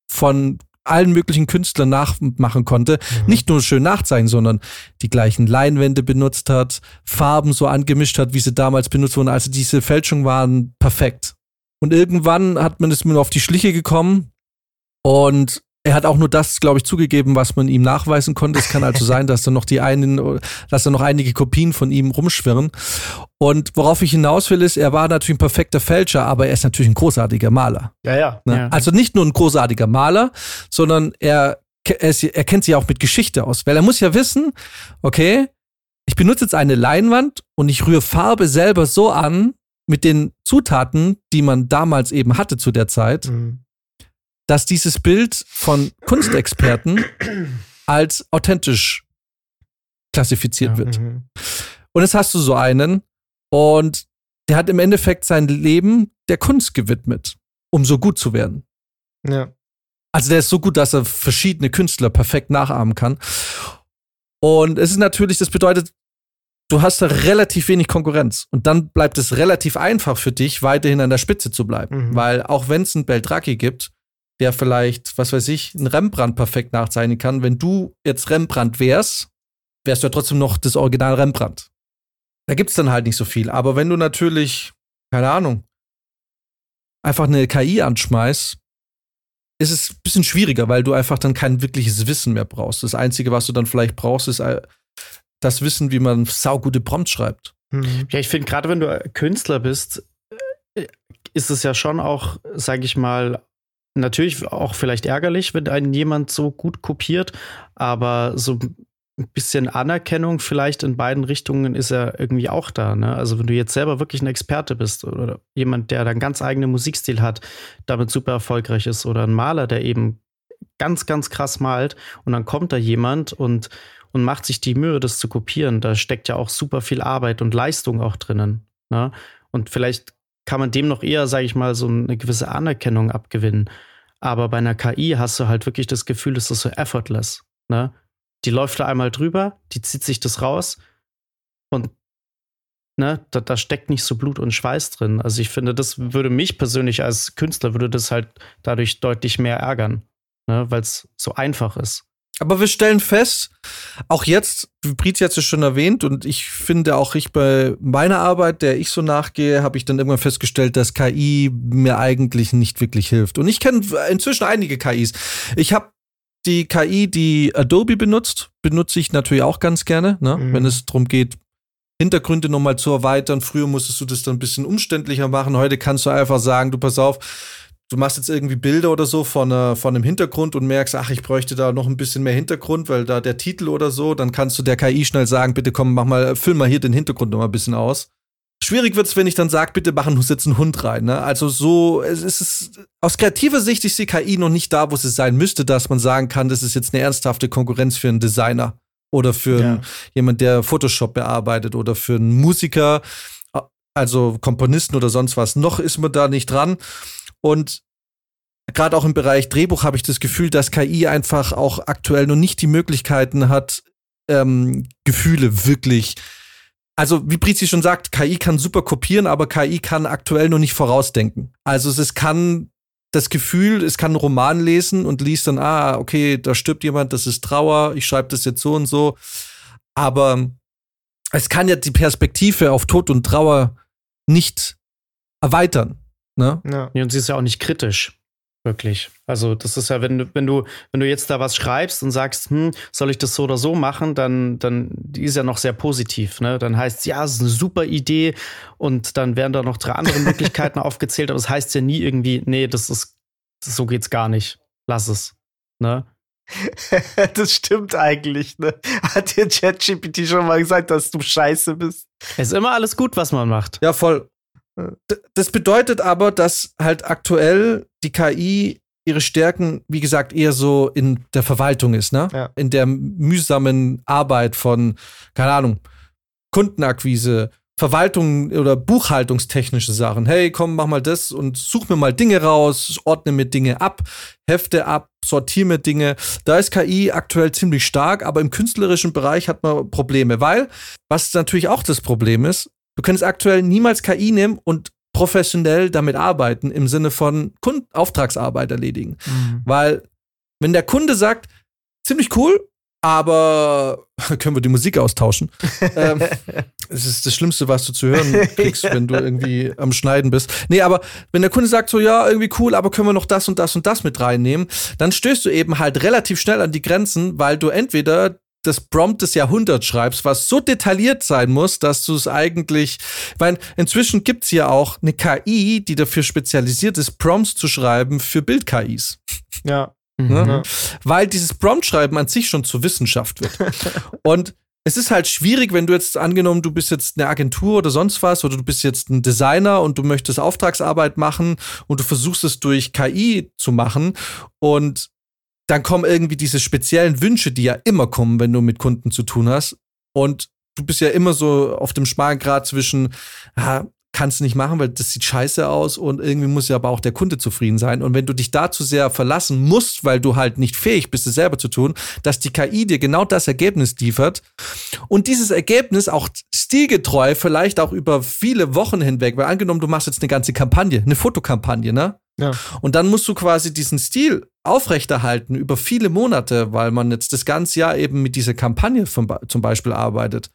von allen möglichen Künstlern nachmachen konnte. Mhm. Nicht nur schön nachzeichnen, sondern die gleichen Leinwände benutzt hat, Farben so angemischt hat, wie sie damals benutzt wurden. Also diese Fälschungen waren perfekt. Und irgendwann hat man es mir auf die Schliche gekommen und er hat auch nur das, glaube ich, zugegeben, was man ihm nachweisen konnte. Es kann also sein, dass da noch die einen, dass da noch einige Kopien von ihm rumschwirren. Und worauf ich hinaus will, ist, er war natürlich ein perfekter Fälscher, aber er ist natürlich ein großartiger Maler. Ja, ja. Ne? Ja. Also nicht nur ein großartiger Maler, sondern er, er, ist, er kennt sich auch mit Geschichte aus. Weil er muss ja wissen, okay, ich benutze jetzt eine Leinwand und ich rühre Farbe selber so an mit den Zutaten, die man damals eben hatte zu der Zeit, Mhm. Dass dieses Bild von Kunstexperten als authentisch klassifiziert Ja. wird. Mhm. Und jetzt hast du so einen und der hat im Endeffekt sein Leben der Kunst gewidmet, um so gut zu werden. Ja. Also der ist so gut, dass er verschiedene Künstler perfekt nachahmen kann. Und es ist natürlich, das bedeutet, du hast da relativ wenig Konkurrenz. Und dann bleibt es relativ einfach für dich, weiterhin an der Spitze zu bleiben. Mhm. Weil auch wenn es einen Beltracchi gibt, der vielleicht, was weiß ich, einen Rembrandt perfekt nachzeichnen kann, wenn du jetzt Rembrandt wärst, wärst du ja trotzdem noch das Original Rembrandt. Da gibt's dann halt nicht so viel. Aber wenn du natürlich, keine Ahnung, einfach eine KI anschmeißt, ist es ein bisschen schwieriger, weil du einfach dann kein wirkliches Wissen mehr brauchst. Das Einzige, was du dann vielleicht brauchst, ist äh, das Wissen, wie man saugute Prompts schreibt. Mhm. Ja, ich finde, gerade wenn du Künstler bist, äh, ist es ja schon auch, sage ich mal, natürlich auch vielleicht ärgerlich, wenn einen jemand so gut kopiert, aber so ein bisschen Anerkennung vielleicht in beiden Richtungen ist ja irgendwie auch da. Ne? Also wenn du jetzt selber wirklich ein Experte bist oder jemand, der dann ganz eigenen Musikstil hat, damit super erfolgreich ist oder ein Maler, der eben ganz, ganz krass malt und dann kommt da jemand und, und macht sich die Mühe, das zu kopieren. Da steckt ja auch super viel Arbeit und Leistung auch drinnen. Ne? Und vielleicht kann man dem noch eher, sage ich mal, so eine gewisse Anerkennung abgewinnen. Aber bei einer KI hast du halt wirklich das Gefühl, es ist so effortless. Ne? Die läuft da einmal drüber, die zieht sich das raus und ne, da, da steckt nicht so Blut und Schweiß drin. Also ich finde, das würde mich persönlich als Künstler, würde das halt dadurch deutlich mehr ärgern, ne, weil es so einfach ist. Aber wir stellen fest, auch jetzt, wie Brit jetzt schon erwähnt, und ich finde auch ich bei meiner Arbeit, der ich so nachgehe, habe ich dann irgendwann festgestellt, dass KI mir eigentlich nicht wirklich hilft. Und ich kenne inzwischen einige KIs. Ich habe die KI, die Adobe benutzt, benutze ich natürlich auch ganz gerne, ne? Mhm. wenn es darum geht, Hintergründe nochmal zu erweitern. Früher musstest du das dann ein bisschen umständlicher machen. Heute kannst du einfach sagen, du pass auf, du machst jetzt irgendwie Bilder oder so von, äh, von einem Hintergrund und merkst, ach, ich bräuchte da noch ein bisschen mehr Hintergrund, weil da der Titel oder so, dann kannst du der KI schnell sagen, bitte komm, mach mal, füll mal hier den Hintergrund noch mal ein bisschen aus. Schwierig wird's, wenn ich dann sage, bitte machen jetzt einen Hund rein. Ne? Also so, es ist aus kreativer Sicht ist die KI noch nicht da, wo sie sein müsste, dass man sagen kann, das ist jetzt eine ernsthafte Konkurrenz für einen Designer oder für Ja. einen, jemand, der Photoshop bearbeitet oder für einen Musiker, also Komponisten oder sonst was. Noch ist man da nicht dran. Und gerade auch im Bereich Drehbuch habe ich das Gefühl, dass KI einfach auch aktuell noch nicht die Möglichkeiten hat, ähm, Gefühle wirklich. Also, wie Brizi schon sagt, KI kann super kopieren, aber KI kann aktuell noch nicht vorausdenken. Also, es, kann das Gefühl, es kann einen Roman lesen und liest dann, ah, okay, da stirbt jemand, das ist Trauer, ich schreibe das jetzt so und so. Aber es kann ja die Perspektive auf Tod und Trauer nicht erweitern. Ne? Ja. Und sie ist ja auch nicht kritisch. Wirklich. Also, das ist ja, wenn du, wenn du, wenn du jetzt da was schreibst und sagst, hm, soll ich das so oder so machen, dann, dann die ist ja noch sehr positiv. Ne? Dann heißt es, ja, es ist eine super Idee und dann werden da noch drei andere Möglichkeiten aufgezählt, aber es heißt ja nie irgendwie, nee, das ist, das, so geht's gar nicht. Lass es. Ne? das stimmt eigentlich, ne? Hat dir ChatGPT schon mal gesagt, dass du scheiße bist? Es ist immer alles gut, was man macht. Ja, voll. D- Das bedeutet aber, dass halt aktuell die KI ihre Stärken, wie gesagt, eher so in der Verwaltung ist, ne? Ja. In der mühsamen Arbeit von, keine Ahnung, Kundenakquise, Verwaltung oder buchhaltungstechnische Sachen. Hey, komm, mach mal das und such mir mal Dinge raus, ordne mir Dinge ab, hefte ab, sortiere mir Dinge. Da ist KI aktuell ziemlich stark, aber im künstlerischen Bereich hat man Probleme, weil, was natürlich auch das Problem ist, du kannst aktuell niemals KI nehmen und professionell damit arbeiten im Sinne von Kund Auftragsarbeit erledigen. Mhm. Weil, wenn der Kunde sagt, ziemlich cool, aber können wir die Musik austauschen? ähm, es ist das Schlimmste, was du zu hören kriegst, wenn du irgendwie am Schneiden bist. Nee, aber wenn der Kunde sagt so, ja, irgendwie cool, aber können wir noch das und das und das mit reinnehmen, dann stößt du eben halt relativ schnell an die Grenzen, weil du entweder das Prompt des Jahrhunderts schreibst, was so detailliert sein muss, dass du es eigentlich, weil inzwischen gibt es ja auch eine KI, die dafür spezialisiert ist, Prompts zu schreiben für Bild-KIs. Ja. Ne? Mhm. Weil dieses Prompt-Schreiben an sich schon zur Wissenschaft wird. Und es ist halt schwierig, wenn du jetzt angenommen, du bist jetzt eine Agentur oder sonst was oder du bist jetzt ein Designer und du möchtest Auftragsarbeit machen und du versuchst es durch KI zu machen und dann kommen irgendwie diese speziellen Wünsche, die ja immer kommen, wenn du mit Kunden zu tun hast und du bist ja immer so auf dem schmalen Grad zwischen, ah, kannst du nicht machen, weil das sieht scheiße aus und irgendwie muss ja aber auch der Kunde zufrieden sein. Und wenn du dich da zu sehr verlassen musst, weil du halt nicht fähig bist, es selber zu tun, dass die KI dir genau das Ergebnis liefert und dieses Ergebnis auch stilgetreu, vielleicht auch über viele Wochen hinweg, weil angenommen, du machst jetzt eine ganze Kampagne, eine Fotokampagne, ne? Ja. Und dann musst du quasi diesen Stil aufrechterhalten über viele Monate, weil man jetzt das ganze Jahr eben mit dieser Kampagne zum Beispiel arbeitet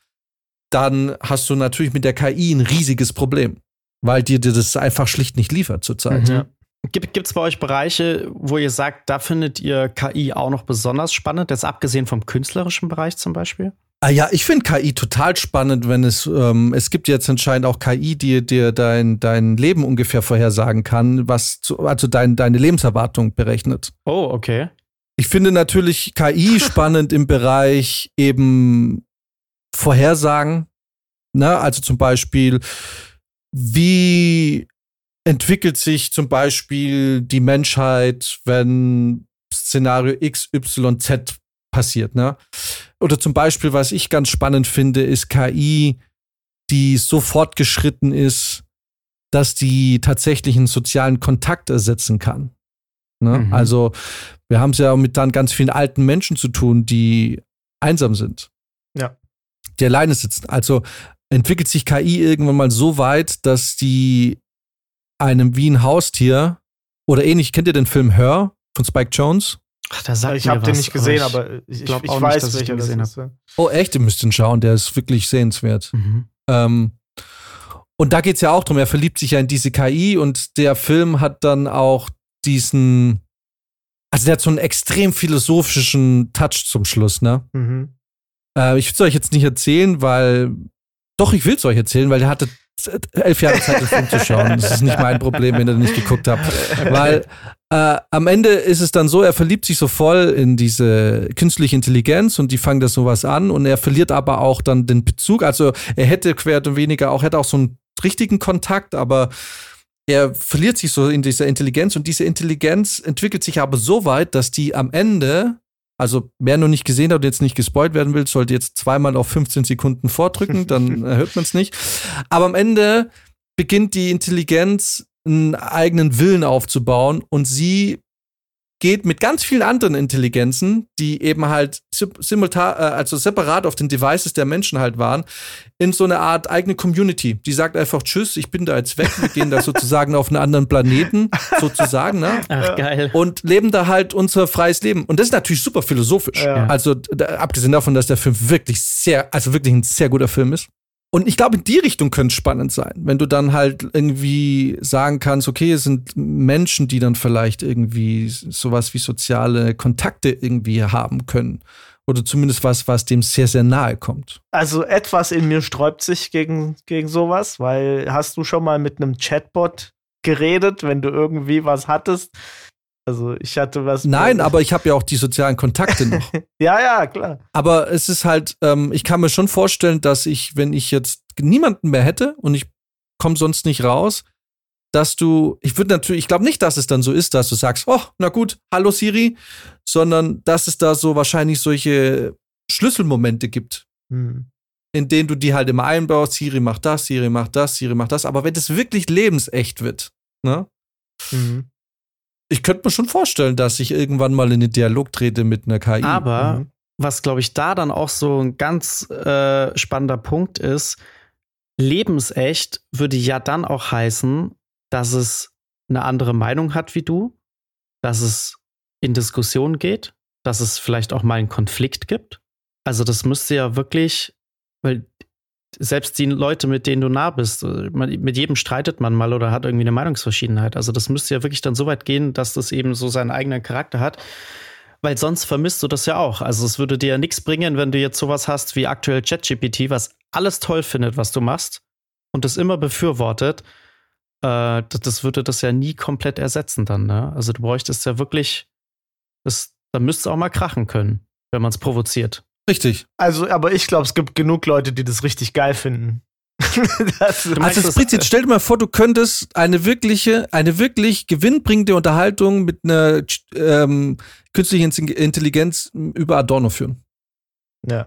dann hast du natürlich mit der KI ein riesiges Problem, weil dir das einfach schlicht nicht liefert zurzeit. Mhm. Gibt es bei euch Bereiche, wo ihr sagt, da findet ihr KI auch noch besonders spannend, jetzt abgesehen vom künstlerischen Bereich zum Beispiel? Ah ja, ich finde KI total spannend, wenn es, ähm, es gibt jetzt anscheinend auch KI, die dir dein, dein Leben ungefähr vorhersagen kann, was zu, also dein, deine Lebenserwartung berechnet. Oh, okay. Ich finde natürlich KI spannend im Bereich eben Vorhersagen. Ne? Also zum Beispiel, wie entwickelt sich zum Beispiel die Menschheit, wenn Szenario X, Y, Z passiert, ne? Oder zum Beispiel, was ich ganz spannend finde, ist KI, die so fortgeschritten ist, dass die tatsächlichen sozialen Kontakt ersetzen kann. Ne? Mhm. Also, wir haben es ja mit dann ganz vielen alten Menschen zu tun, die einsam sind. Ja die alleine sitzen. Also entwickelt sich KI irgendwann mal so weit, dass die einem wie ein Haustier oder ähnlich, kennt ihr den Film Her von Spike Jones? Ach, da sagt ich habe den nicht gesehen, ich aber ich, ich, ich weiß, nicht, dass ich den gesehen habe. Oh, echt? Ihr müsst ihn schauen, der ist wirklich sehenswert. Mhm. Ähm, und da geht es ja auch drum, er verliebt sich ja in diese KI und der Film hat dann auch diesen, also der hat so einen extrem philosophischen Touch zum Schluss, ne? Mhm. Äh, ich will es euch jetzt nicht erzählen, weil. Doch, ich will es euch erzählen, weil der hatte elf Jahre Zeit, den Film zu schauen. Das ist nicht mein Problem, wenn ihr nicht geguckt habt. Weil äh, am Ende ist es dann so, er verliebt sich so voll in diese künstliche Intelligenz und die fangen das sowas an und er verliert aber auch dann den Bezug. Also er hätte quer und weniger auch, hätte auch so einen richtigen Kontakt, aber er verliert sich so in dieser Intelligenz und diese Intelligenz entwickelt sich aber so weit, dass die am Ende also, wer noch nicht gesehen hat und jetzt nicht gespoilt werden will, sollte jetzt zweimal auf 15 Sekunden vordrücken, dann hört man es nicht. Aber am Ende beginnt die Intelligenz einen eigenen Willen aufzubauen und sie geht mit ganz vielen anderen Intelligenzen, die eben halt simultan, äh, also separat auf den Devices der Menschen halt waren, in so eine Art eigene Community. Die sagt einfach Tschüss, ich bin da jetzt weg, wir gehen da sozusagen auf einen anderen Planeten, sozusagen, ne? Ach, geil. Und leben da halt unser freies Leben. Und das ist natürlich super philosophisch. Ja. Also, da, abgesehen davon, dass der Film wirklich sehr, also wirklich ein sehr guter Film ist. Und ich glaube, in die Richtung könnte es spannend sein, wenn du dann halt irgendwie sagen kannst, okay, es sind Menschen, die dann vielleicht irgendwie sowas wie soziale Kontakte irgendwie haben können. Oder zumindest was, was dem sehr, sehr nahe kommt. Also etwas in mir sträubt sich gegen, gegen sowas, weil hast du schon mal mit einem Chatbot geredet, wenn du irgendwie was hattest, also ich hatte was. Nein, aber ich habe ja auch die sozialen Kontakte noch. ja, ja, klar. Aber es ist halt, ähm, ich kann mir schon vorstellen, dass ich, wenn ich jetzt niemanden mehr hätte und ich komme sonst nicht raus, dass du, ich würde natürlich, ich glaube nicht, dass es dann so ist, dass du sagst, oh, na gut, hallo Siri, sondern dass es da so wahrscheinlich solche Schlüsselmomente gibt, hm. in denen du die halt immer einbaust, Siri macht das, Siri macht das, Siri macht das, aber wenn es wirklich lebensecht wird, ne? Mhm ich könnte mir schon vorstellen, dass ich irgendwann mal in den Dialog trete mit einer KI. Aber mhm. was, glaube ich, da dann auch so ein ganz äh, spannender Punkt ist, lebensecht würde ja dann auch heißen, dass es eine andere Meinung hat wie du, dass es in Diskussion geht, dass es vielleicht auch mal einen Konflikt gibt. Also das müsste ja wirklich, weil selbst die Leute, mit denen du nah bist, äh, mit jedem streitet man mal oder hat irgendwie eine Meinungsverschiedenheit. Also das müsste ja wirklich dann so weit gehen, dass das eben so seinen eigenen Charakter hat. Weil sonst vermisst du das ja auch. Also es würde dir ja nichts bringen, wenn du jetzt sowas hast wie aktuell ChatGPT, was alles toll findet, was du machst und das immer befürwortet. Äh, das, würde das ja nie komplett ersetzen dann. Ne? Also du bräuchtest ja wirklich, das, da müsste es auch mal krachen können, wenn man es provoziert. Richtig. Also, aber ich glaube, es gibt genug Leute, die das richtig geil finden. das, also das Prinzip, stell dir mal vor, du könntest eine wirkliche, eine wirklich gewinnbringende Unterhaltung mit einer ähm, künstlichen Intelligenz über Adorno führen. Ja.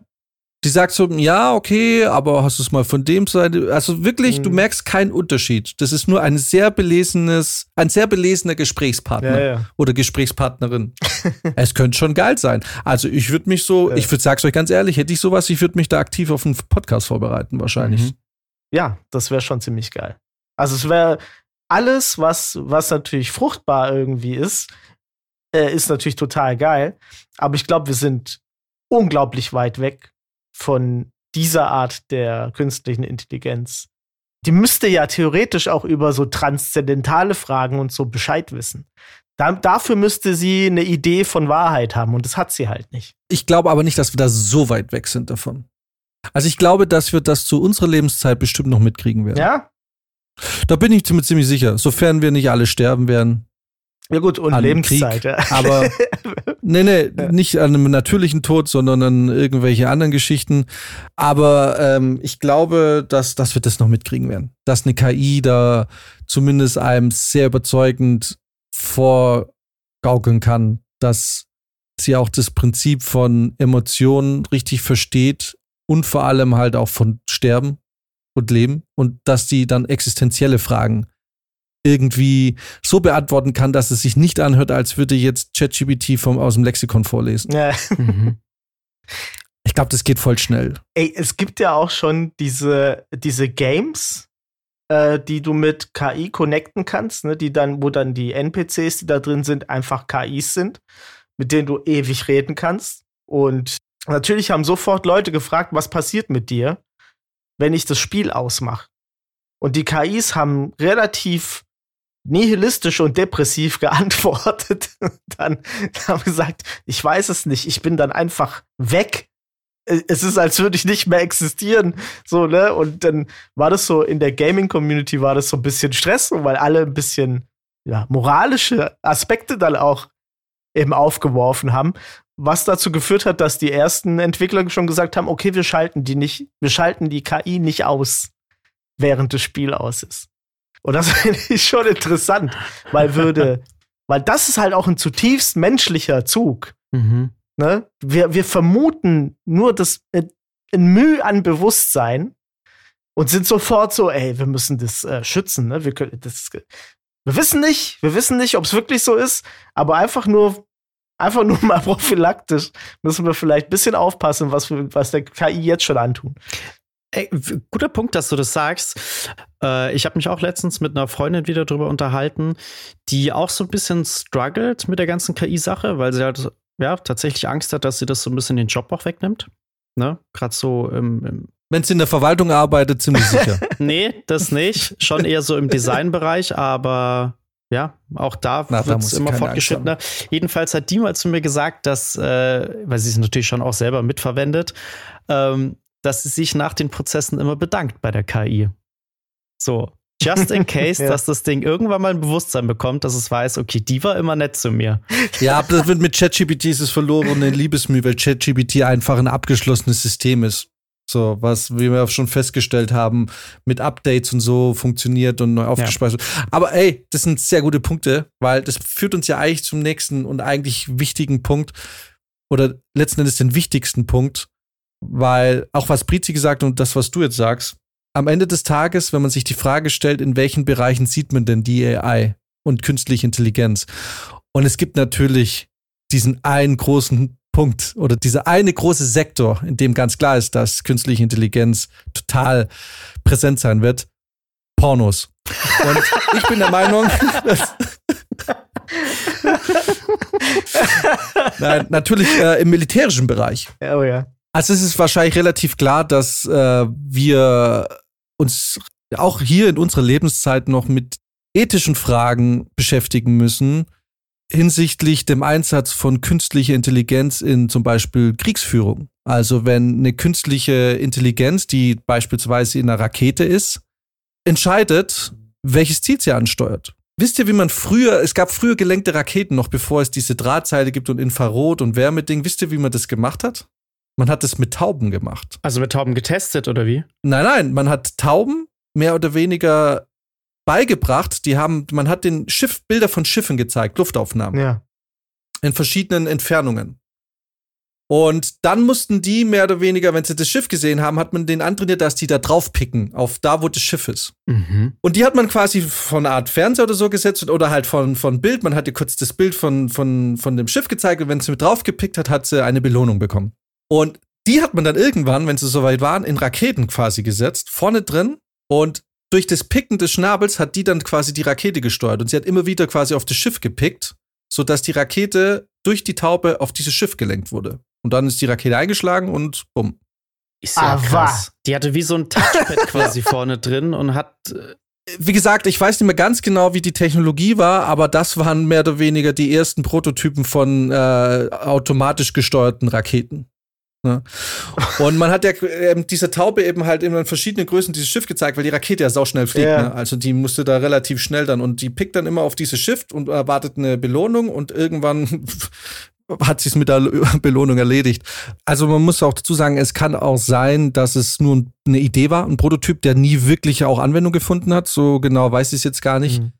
Die sagt so, ja, okay, aber hast du es mal von dem Seite? Also wirklich, mhm. du merkst keinen Unterschied. Das ist nur ein sehr belesenes, ein sehr belesener Gesprächspartner ja, ja. oder Gesprächspartnerin. es könnte schon geil sein. Also ich würde mich so, ja. ich würde sag's euch ganz ehrlich, hätte ich sowas, ich würde mich da aktiv auf einen Podcast vorbereiten wahrscheinlich. Mhm. Ja, das wäre schon ziemlich geil. Also es wäre alles, was was natürlich fruchtbar irgendwie ist, äh, ist natürlich total geil. Aber ich glaube, wir sind unglaublich weit weg von dieser Art der künstlichen Intelligenz. Die müsste ja theoretisch auch über so transzendentale Fragen und so Bescheid wissen. Da, dafür müsste sie eine Idee von Wahrheit haben und das hat sie halt nicht. Ich glaube aber nicht, dass wir da so weit weg sind davon. Also ich glaube, dass wir das zu unserer Lebenszeit bestimmt noch mitkriegen werden. Ja? Da bin ich mir ziemlich sicher. Sofern wir nicht alle sterben werden. Ja gut, und Lebenszeit, Krieg, ja. Aber nee, nee, ja. nicht an einem natürlichen Tod, sondern an irgendwelche anderen Geschichten. Aber ähm, ich glaube, dass, dass wir das noch mitkriegen werden. Dass eine KI da zumindest einem sehr überzeugend vorgaukeln kann, dass sie auch das Prinzip von Emotionen richtig versteht und vor allem halt auch von Sterben und Leben und dass die dann existenzielle Fragen irgendwie so beantworten kann, dass es sich nicht anhört, als würde jetzt ChatGPT vom aus dem Lexikon vorlesen. Ja. Mhm. Ich glaube, das geht voll schnell. Ey, es gibt ja auch schon diese, diese Games, äh, die du mit KI connecten kannst, ne, die dann, wo dann die NPCs, die da drin sind, einfach KIs sind, mit denen du ewig reden kannst. Und natürlich haben sofort Leute gefragt, was passiert mit dir, wenn ich das Spiel ausmache. Und die KIs haben relativ nihilistisch und depressiv geantwortet. dann haben gesagt, ich weiß es nicht, ich bin dann einfach weg. Es ist, als würde ich nicht mehr existieren. So, ne? Und dann war das so, in der Gaming-Community war das so ein bisschen Stress, weil alle ein bisschen ja, moralische Aspekte dann auch eben aufgeworfen haben. Was dazu geführt hat, dass die ersten Entwickler schon gesagt haben, okay, wir schalten die nicht, wir schalten die KI nicht aus, während das Spiel aus ist. Und das finde ich schon interessant, weil würde, weil das ist halt auch ein zutiefst menschlicher Zug. Mhm. Ne? Wir, wir vermuten nur das ein Mühe an Bewusstsein und sind sofort so, ey, wir müssen das äh, schützen. Ne? Wir, können, das, wir wissen nicht, wir wissen nicht, ob es wirklich so ist, aber einfach nur, einfach nur mal prophylaktisch müssen wir vielleicht ein bisschen aufpassen, was, wir, was der KI jetzt schon antun. Ey, guter Punkt, dass du das sagst. Äh, ich habe mich auch letztens mit einer Freundin wieder darüber unterhalten, die auch so ein bisschen struggelt mit der ganzen KI-Sache, weil sie halt ja tatsächlich Angst hat, dass sie das so ein bisschen den Job auch wegnimmt. Ne? Gerade so im, im wenn sie in der Verwaltung arbeitet, ziemlich sicher. nee, das nicht. Schon eher so im Designbereich, aber ja, auch da wird es immer fortgeschrittener. Jedenfalls hat die mal zu mir gesagt, dass, äh, weil sie es natürlich schon auch selber mitverwendet, ähm, dass sie sich nach den Prozessen immer bedankt bei der KI. So, just in case, ja. dass das Ding irgendwann mal ein Bewusstsein bekommt, dass es weiß, okay, die war immer nett zu mir. Ja, aber das wird mit ChatGPT ist es verlorene Liebesmühe, weil ChatGPT einfach ein abgeschlossenes System ist. So, was, wie wir schon festgestellt haben, mit Updates und so funktioniert und neu aufgespeichert. Ja. Aber ey, das sind sehr gute Punkte, weil das führt uns ja eigentlich zum nächsten und eigentlich wichtigen Punkt oder letzten Endes den wichtigsten Punkt, weil auch was Prizi gesagt und das, was du jetzt sagst, am Ende des Tages, wenn man sich die Frage stellt, in welchen Bereichen sieht man denn die AI und künstliche Intelligenz? Und es gibt natürlich diesen einen großen Punkt oder dieser eine große Sektor, in dem ganz klar ist, dass künstliche Intelligenz total präsent sein wird. Pornos. Und ich bin der Meinung, dass Nein, natürlich äh, im militärischen Bereich. Oh ja. Also es ist wahrscheinlich relativ klar, dass äh, wir uns auch hier in unserer Lebenszeit noch mit ethischen Fragen beschäftigen müssen hinsichtlich dem Einsatz von künstlicher Intelligenz in zum Beispiel Kriegsführung. Also wenn eine künstliche Intelligenz, die beispielsweise in einer Rakete ist, entscheidet, welches Ziel sie ansteuert. Wisst ihr, wie man früher, es gab früher gelenkte Raketen, noch bevor es diese Drahtseile gibt und Infrarot und Wärmeding. Wisst ihr, wie man das gemacht hat? Man hat es mit Tauben gemacht. Also mit Tauben getestet oder wie? Nein, nein, man hat Tauben mehr oder weniger beigebracht. Die haben, man hat den Schiff, Bilder von Schiffen gezeigt, Luftaufnahmen. Ja. In verschiedenen Entfernungen. Und dann mussten die mehr oder weniger, wenn sie das Schiff gesehen haben, hat man den antrainiert, dass die da drauf picken, auf da, wo das Schiff ist. Mhm. Und die hat man quasi von einer Art Fernseher oder so gesetzt oder halt von, von Bild. Man hat ihr kurz das Bild von, von, von dem Schiff gezeigt und wenn sie mit draufgepickt hat, hat sie eine Belohnung bekommen. Und die hat man dann irgendwann, wenn sie soweit waren, in Raketen quasi gesetzt, vorne drin. Und durch das Picken des Schnabels hat die dann quasi die Rakete gesteuert. Und sie hat immer wieder quasi auf das Schiff gepickt, sodass die Rakete durch die Taube auf dieses Schiff gelenkt wurde. Und dann ist die Rakete eingeschlagen und bumm. Ist ja Aber- krass. Die hatte wie so ein Touchpad quasi vorne drin und hat. äh, Wie gesagt, ich weiß nicht mehr ganz genau, wie die Technologie war, aber das waren mehr oder weniger die ersten Prototypen von äh, automatisch gesteuerten Raketen. Ne? Und man hat ja ähm, dieser Taube eben halt in verschiedenen Größen dieses Schiff gezeigt, weil die Rakete ja sauschnell fliegt. Ja. Ne? Also die musste da relativ schnell dann und die pickt dann immer auf dieses Schiff und erwartet eine Belohnung und irgendwann hat sie es mit der Belohnung erledigt. Also man muss auch dazu sagen, es kann auch sein, dass es nur eine Idee war, ein Prototyp, der nie wirklich auch Anwendung gefunden hat. So genau weiß ich es jetzt gar nicht. Mhm.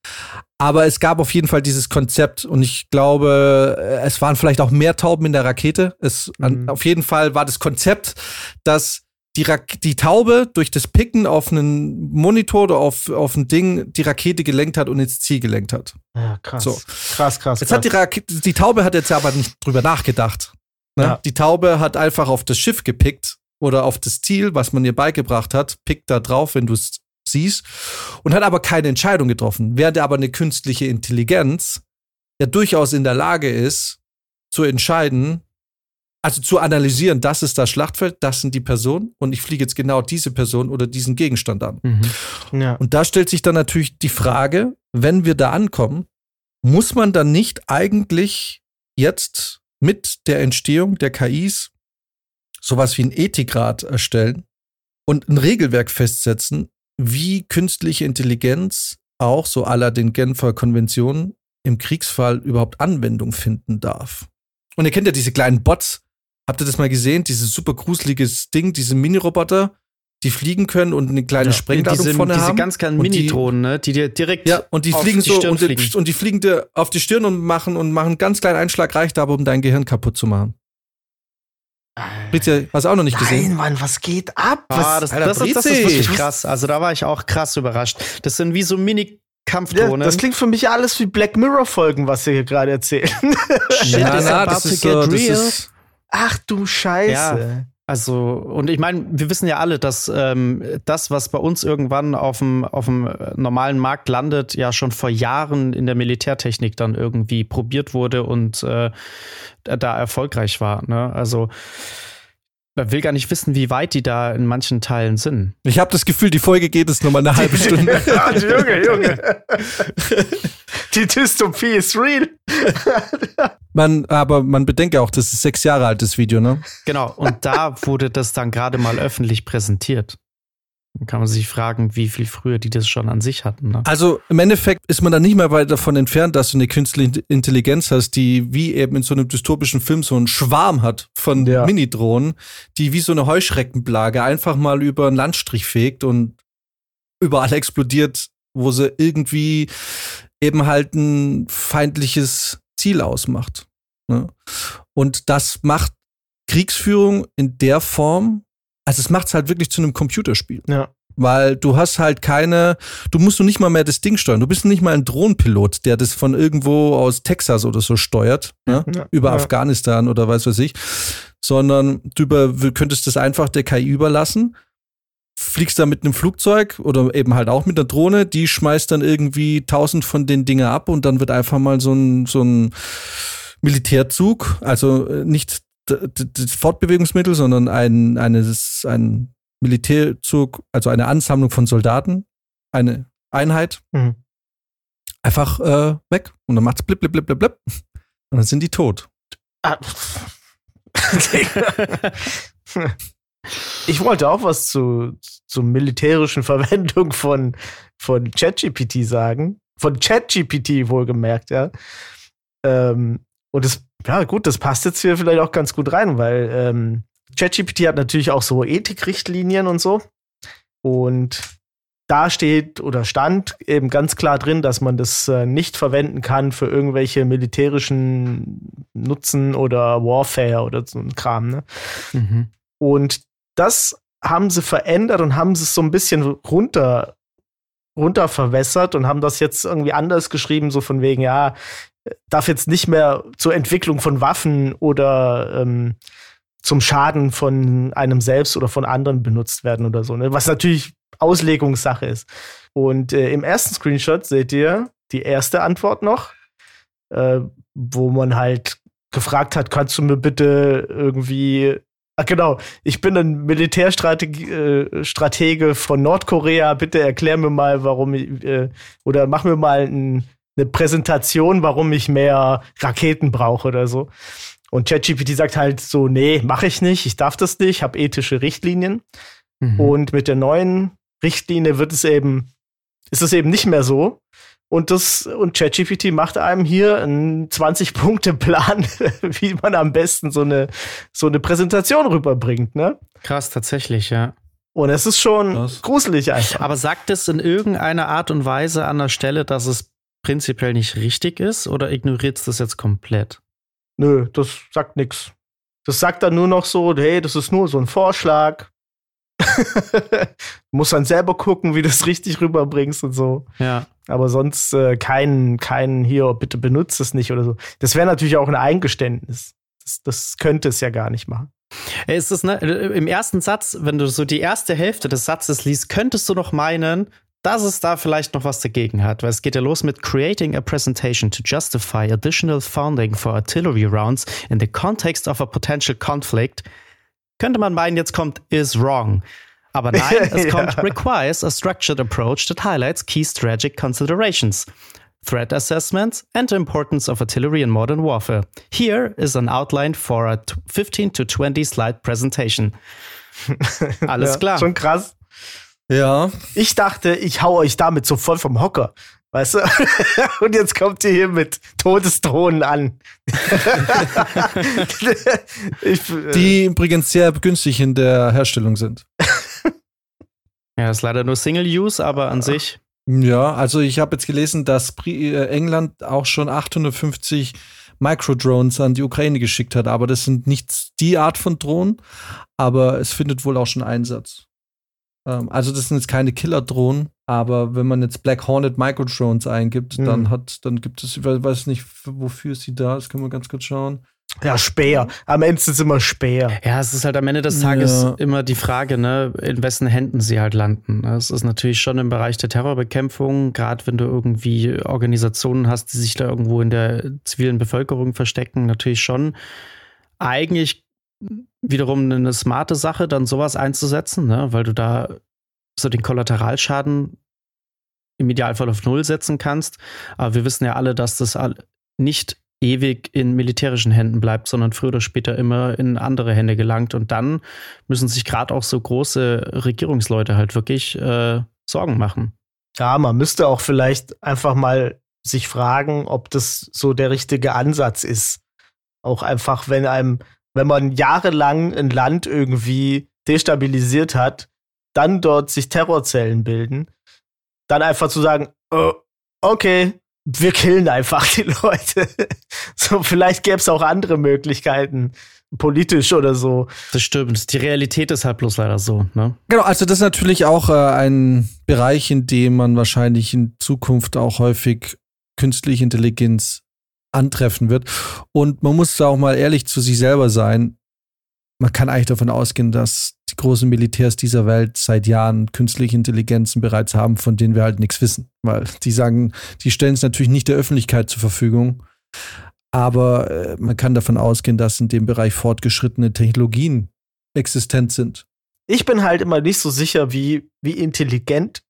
Aber es gab auf jeden Fall dieses Konzept und ich glaube, äh, es waren vielleicht auch mehr Tauben in der Rakete. Es, an, Mhm. auf jeden Fall war das Konzept, dass die, Rak die Taube durch das Picken auf einen Monitor oder auf, auf ein Ding die Rakete gelenkt hat und ins Ziel gelenkt hat. Ja, krass. So. Krass, krass. Jetzt hat die, Rakete, die Taube hat jetzt aber nicht drüber nachgedacht. Ne? Ja. Die Taube hat einfach auf das Schiff gepickt oder auf das Ziel, was man ihr beigebracht hat, pickt da drauf, wenn du es siehst, und hat aber keine Entscheidung getroffen. Während aber eine künstliche Intelligenz ja durchaus in der Lage ist, zu entscheiden, also zu analysieren, das ist das Schlachtfeld, das sind die Personen und ich fliege jetzt genau diese Person oder diesen Gegenstand an. Mhm. ja. Und da stellt sich dann natürlich die Frage, wenn wir da ankommen, muss man dann nicht eigentlich jetzt mit der Entstehung der KIs sowas wie ein Ethikrat erstellen und ein Regelwerk festsetzen, wie künstliche Intelligenz auch so aller den Genfer Konventionen im Kriegsfall überhaupt Anwendung finden darf. Und ihr kennt ja diese kleinen Bots. Habt ihr das mal gesehen? Dieses super gruseliges Ding, diese Mini-Roboter, die fliegen können und eine kleine Sprengladung diese, vorne diese haben. ganz kleinen Minitronen, ne? die dir direkt Ja, und die auf fliegen die so Stirn und, fliegen. und die fliegen dir auf die Stirn und machen und machen einen ganz kleinen Einschlag reicht aber, um dein Gehirn kaputt zu machen. Brizi, hast du auch noch nicht gesehen? Nein, Mann, was geht ab? Was? Ah, das, Alter, das, ist, das ist wirklich krass. Also da war ich auch krass überrascht. Das sind wie so ja, Mini-Kampfdrohnen. das klingt für mich alles wie Black Mirror-Folgen, was ihr hier gerade erzählt. Shit Na, na, das ist so, das real. ist, Ach du Scheiße. Ja. Also, und ich meine, wir wissen ja alle, dass ähm, das, was bei uns irgendwann auf dem, auf dem äh, normalen Markt landet, ja schon vor Jahren in der Militärtechnik dann irgendwie probiert wurde und äh, da erfolgreich war. Ne? Also, man will gar nicht wissen, wie weit die da in manchen Teilen sind. ich habe das Gefühl, die Folge geht es nur mal eine halbe Stunde. Ja, Junge, Junge. Die Dystopie ist real. man, aber man bedenke auch, das ist sechs Jahre altes Video, ne? Genau, und da wurde das dann gerade mal öffentlich präsentiert. Dann kann man sich fragen, wie viel früher die das schon an sich hatten. Ne? Also im Endeffekt ist man da nicht mehr weit davon entfernt, dass du eine künstliche Intelligenz hast, die wie eben in so einem dystopischen Film so einen Schwarm hat von Ja. Minidrohnen, die wie so eine Heuschreckenplage einfach mal über einen Landstrich fegt und überall explodiert, wo sie irgendwie eben halt ein feindliches Ziel ausmacht. Ne? Und das macht Kriegsführung in der Form, also es macht es halt wirklich zu einem Computerspiel. Ja. weil du hast halt keine, du musst du nicht mal mehr das Ding steuern. Du bist nicht mal ein Drohnenpilot, der das von irgendwo aus Texas oder so steuert, ne? Ja, über ja. Afghanistan oder was weiß ich, sondern du über, könntest das einfach der KI überlassen. Fliegst da mit einem Flugzeug oder eben halt auch mit einer Drohne, die schmeißt dann irgendwie tausend von den Dinger ab und dann wird einfach mal so ein, so ein Militärzug, also äh, nicht das Fortbewegungsmittel, sondern ein, eines, ein Militärzug, also eine Ansammlung von Soldaten, eine Einheit, Mhm. einfach äh, weg. Und dann macht's blip, blip, blip, blip, blip. Und dann sind die tot. Ah. ich wollte auch was zu, zur militärischen Verwendung von, von ChatGPT sagen. Von ChatGPT wohlgemerkt, ja. Ähm, und das, ja gut, das passt jetzt hier vielleicht auch ganz gut rein, weil ähm, ChatGPT hat natürlich auch so Ethikrichtlinien und so. Und da steht oder stand eben ganz klar drin, dass man das äh, nicht verwenden kann für irgendwelche militärischen Nutzen oder Warfare oder so ein Kram. Ne? Mhm. Und das haben sie verändert und haben es so ein bisschen runter, runter verwässert und haben das jetzt irgendwie anders geschrieben, so von wegen, ja, darf jetzt nicht mehr zur Entwicklung von Waffen oder ähm, zum Schaden von einem selbst oder von anderen benutzt werden oder so, ne? was natürlich Auslegungssache ist. Und äh, im ersten Screenshot seht ihr die erste Antwort noch, äh, wo man halt gefragt hat, kannst du mir bitte irgendwie Ach genau, ich bin ein Militärstratege äh, von Nordkorea. Bitte erklär mir mal, warum ich, äh, oder mach mir mal ein, eine Präsentation, warum ich mehr Raketen brauche oder so. Und ChatGPT sagt halt so, nee, mache ich nicht, ich darf das nicht, habe ethische Richtlinien. Mhm. Und mit der neuen Richtlinie wird es eben, ist es eben nicht mehr so. Und das, und ChatGPT macht einem hier einen 20-Punkte-Plan, wie man am besten so eine, so eine Präsentation rüberbringt, ne? Krass, tatsächlich, ja. Und es ist schon Krass. gruselig einfach. Aber sagt es in irgendeiner Art und Weise an der Stelle, dass es prinzipiell nicht richtig ist oder ignoriert es das jetzt komplett? Nö, das sagt nix. Das sagt dann nur noch so, hey, das ist nur so ein Vorschlag. Muss dann selber gucken, wie du es richtig rüberbringst und so. Ja. Aber sonst äh, kein, kein hier, bitte benutzt es nicht oder so. Das wäre natürlich auch ein Eingeständnis. Das, das könnte es ja gar nicht machen. Ey, Ist das, ne, Im ersten Satz, wenn du so die erste Hälfte des Satzes liest, könntest du noch meinen, dass es da vielleicht noch was dagegen hat, weil es geht ja los mit creating a presentation to justify additional funding for artillery rounds in the context of a potential conflict. Könnte man meinen, jetzt kommt is wrong. Aber nein, es Ja. kommt requires a structured approach that highlights key strategic considerations. Threat assessments and the importance of artillery in modern warfare. Here is an outline for a t- 15 to 20 slide presentation. Alles Ja, klar. Schon krass. Ja, Ich dachte, ich hau euch damit so voll vom Hocker. Weißt du? Und jetzt kommt ihr hier mit Todesdrohnen an. ich, äh, die übrigens sehr günstig in der Herstellung sind. Ja, ist leider nur Single-Use, aber an sich. Ja, also ich habe jetzt gelesen, dass äh, England auch schon 850 Microdrones an die Ukraine geschickt hat, aber das sind nicht die Art von Drohnen, aber es findet wohl auch schon Einsatz. Ähm, also das sind jetzt keine Killer-Drohnen, aber wenn man jetzt Black Hornet Microdrones eingibt, Hm. dann hat, dann gibt es, ich weiß nicht, wofür sie da, das können wir ganz kurz schauen. Ja, Speer. Am Ende ist es immer Speer. Ja, es ist halt am Ende des Tages Ja. immer die Frage, ne, in wessen Händen sie halt landen. Es ist natürlich schon im Bereich der Terrorbekämpfung, gerade wenn du irgendwie Organisationen hast, die sich da irgendwo in der zivilen Bevölkerung verstecken, natürlich schon eigentlich wiederum eine smarte Sache, dann sowas einzusetzen, ne, weil du da so den Kollateralschaden im Idealfall auf Null setzen kannst. Aber wir wissen ja alle, dass das nicht ewig in militärischen Händen bleibt, sondern früher oder später immer in andere Hände gelangt. Und dann müssen sich gerade auch so große Regierungsleute halt wirklich äh, Sorgen machen. Ja, man müsste auch vielleicht einfach mal sich fragen, ob das so der richtige Ansatz ist. Auch einfach, wenn einem, wenn man jahrelang ein Land irgendwie destabilisiert hat, dann dort sich Terrorzellen bilden, dann einfach zu sagen, oh, okay, wir killen einfach die Leute. so, vielleicht gäbe es auch andere Möglichkeiten, politisch oder so. Das stimmt. Die Realität ist halt bloß leider so, ne? Genau, also das ist natürlich auch äh, ein Bereich, in dem man wahrscheinlich in Zukunft auch häufig künstliche Intelligenz antreffen wird. Und man muss da auch mal ehrlich zu sich selber sein. Man kann eigentlich davon ausgehen, dass die großen Militärs dieser Welt seit Jahren künstliche Intelligenzen bereits haben, von denen wir halt nichts wissen. Weil die sagen, die stellen es natürlich nicht der Öffentlichkeit zur Verfügung. Aber äh, man kann davon ausgehen, dass in dem Bereich fortgeschrittene Technologien existent sind. Ich bin halt immer nicht so sicher, wie, wie intelligent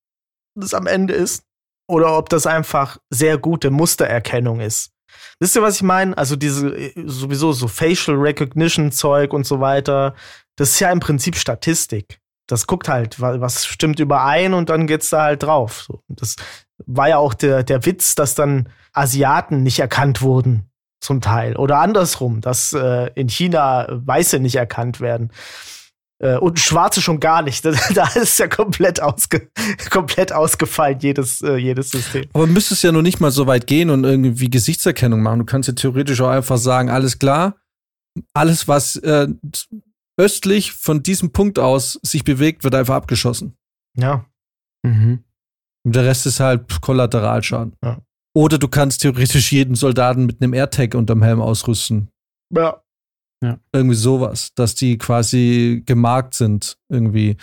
das am Ende ist. Oder ob das einfach sehr gute Mustererkennung ist. Wisst ihr, was ich meine? Also diese äh, sowieso so Facial Recognition Zeug und so weiter. Das ist ja im Prinzip Statistik. Das guckt halt, was stimmt überein und dann geht's da halt drauf. Das war ja auch der, der Witz, dass dann Asiaten nicht erkannt wurden, zum Teil. Oder andersrum, dass äh, in China Weiße nicht erkannt werden. Äh, und Schwarze schon gar nicht. da ist ja komplett, ausge komplett ausgefallen, jedes, äh, jedes System. Aber müsstest ja noch nicht mal so weit gehen und irgendwie Gesichtserkennung machen. Du kannst ja theoretisch auch einfach sagen, alles klar, alles, was äh, östlich von diesem Punkt aus sich bewegt, wird einfach abgeschossen. Ja. Mhm. Und der Rest ist halt Kollateralschaden. Ja. Oder du kannst theoretisch jeden Soldaten mit einem AirTag unterm Helm ausrüsten. Ja. Ja. Irgendwie sowas, dass die quasi gemarkt sind irgendwie.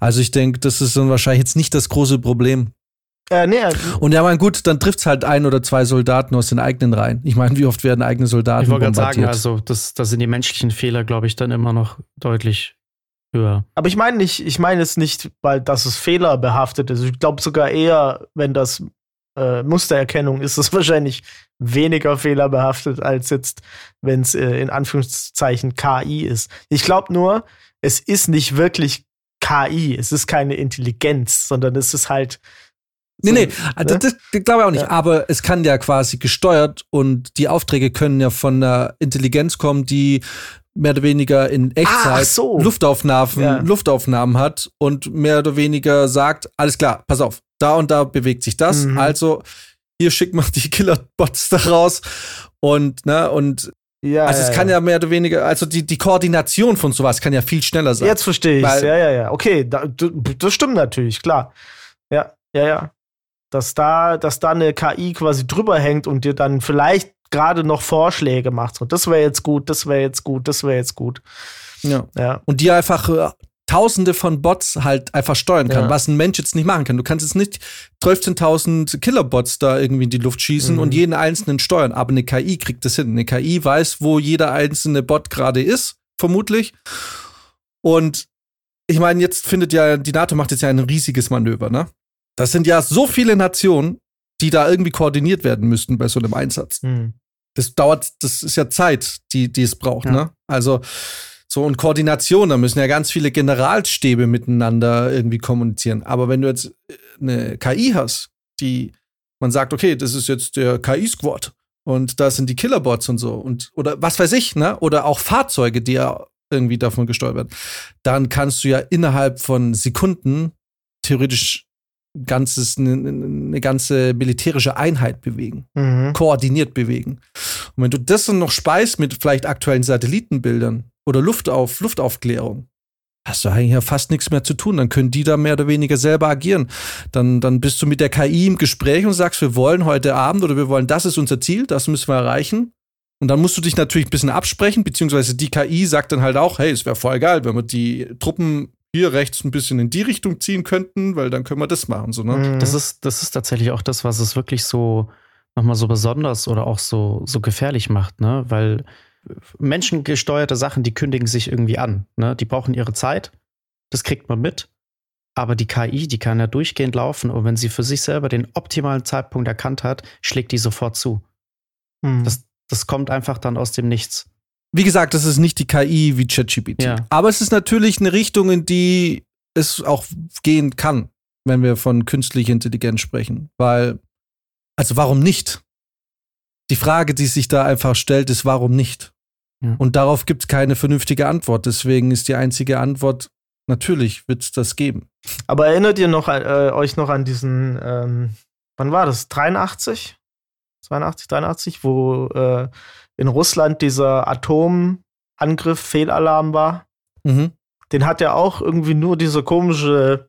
Also ich denke, das ist dann wahrscheinlich jetzt nicht das große Problem. Äh, nee. Und ja, mein gut, dann trifft es halt ein oder zwei Soldaten aus den eigenen Reihen. Ich meine, wie oft werden eigene Soldaten Ich wollte gerade sagen, also das, das sind die menschlichen Fehler, glaube ich, dann immer noch deutlich höher. Aber ich meine nicht, ich meine es nicht, weil das es fehlerbehaftet ist. Ich glaube sogar eher, wenn das äh, Mustererkennung ist es wahrscheinlich weniger fehlerbehaftet als jetzt, wenn es äh, in Anführungszeichen KI ist. Ich glaube nur, es ist nicht wirklich KI, es ist keine Intelligenz, sondern es ist halt. So, nee, nee, ne? das, das glaube ich auch nicht. Ja. Aber es kann ja quasi gesteuert und die Aufträge können ja von einer Intelligenz kommen, die mehr oder weniger in Echtzeit so. Luftaufnahmen, ja. Luftaufnahmen hat und mehr oder weniger sagt, alles klar, pass auf, da und da bewegt sich das. Mhm. Also hier schickt man die Killerbots da raus und ne und ja, also ja, es kann ja. ja. mehr oder weniger, also die, die Koordination von sowas kann ja viel schneller sein. Jetzt verstehe ich. Ja, ja, ja. Okay, da, das stimmt natürlich, klar. Ja, ja, ja. Dass da, dass da eine KI quasi drüber hängt und dir dann vielleicht gerade noch Vorschläge macht. So, das wäre jetzt gut, das wäre jetzt gut, das wäre jetzt gut. Ja. ja. Und die einfach äh, Tausende von Bots halt einfach steuern kann, ja. was ein Mensch jetzt nicht machen kann. Du kannst jetzt nicht 12.000 Killerbots da irgendwie in die Luft schießen mhm. und jeden einzelnen steuern, aber eine KI kriegt das hin. Eine KI weiß, wo jeder einzelne Bot gerade ist, vermutlich. Und ich meine, jetzt findet ja, die NATO macht jetzt ja ein riesiges Manöver, ne? Das sind ja so viele Nationen, die da irgendwie koordiniert werden müssten bei so einem Einsatz. Mhm. Das dauert, das ist ja Zeit, die, die es braucht, ja. ne? Also, so, und Koordination, da müssen ja ganz viele Generalstäbe miteinander irgendwie kommunizieren. Aber wenn du jetzt äh, eine KI hast, die man sagt, okay, das ist jetzt der KI-Squad und da sind die Killerbots und so und oder was weiß ich, ne? Oder auch Fahrzeuge, die ja irgendwie davon gesteuert werden, dann kannst du ja innerhalb von Sekunden theoretisch ganzes, eine, eine ganze militärische Einheit bewegen, mhm. koordiniert bewegen. Und wenn du das dann noch speist mit vielleicht aktuellen Satellitenbildern, oder Luftauf, Luftaufklärung. Hast du eigentlich ja fast nichts mehr zu tun. Dann können die da mehr oder weniger selber agieren. Dann, dann bist du mit der KI im Gespräch und sagst, wir wollen heute Abend oder wir wollen, das ist unser Ziel, das müssen wir erreichen. Und dann musst du dich natürlich ein bisschen absprechen, beziehungsweise die KI sagt dann halt auch, hey, es wäre voll geil, wenn wir die Truppen hier rechts ein bisschen in die Richtung ziehen könnten, weil dann können wir das machen. So, ne? Mhm. Das, ist, das ist tatsächlich auch das, was es wirklich so nochmal so besonders oder auch so, so gefährlich macht, ne? Weil menschengesteuerte Sachen, die kündigen sich irgendwie an. Ne? Die brauchen ihre Zeit. Das kriegt man mit. Aber die KI, die kann ja durchgehend laufen. Und wenn sie für sich selber den optimalen Zeitpunkt erkannt hat, schlägt die sofort zu. Mhm. Das, das kommt einfach dann aus dem Nichts. Wie gesagt, das ist nicht die KI wie ChatGPT. Ja. Aber es ist natürlich eine Richtung, in die es auch gehen kann, wenn wir von künstlicher Intelligenz sprechen. Weil, also warum nicht? Die Frage, die sich da einfach stellt, ist, warum nicht? Ja. Und darauf gibt es keine vernünftige Antwort. Deswegen ist die einzige Antwort, natürlich wird es das geben. Aber erinnert ihr noch, äh, euch noch an diesen, ähm, wann war das? 83? 82, 83, wo äh, in Russland dieser Atomangriff Angriff Fehlalarm war. Mhm. Den hat ja auch irgendwie nur dieser komische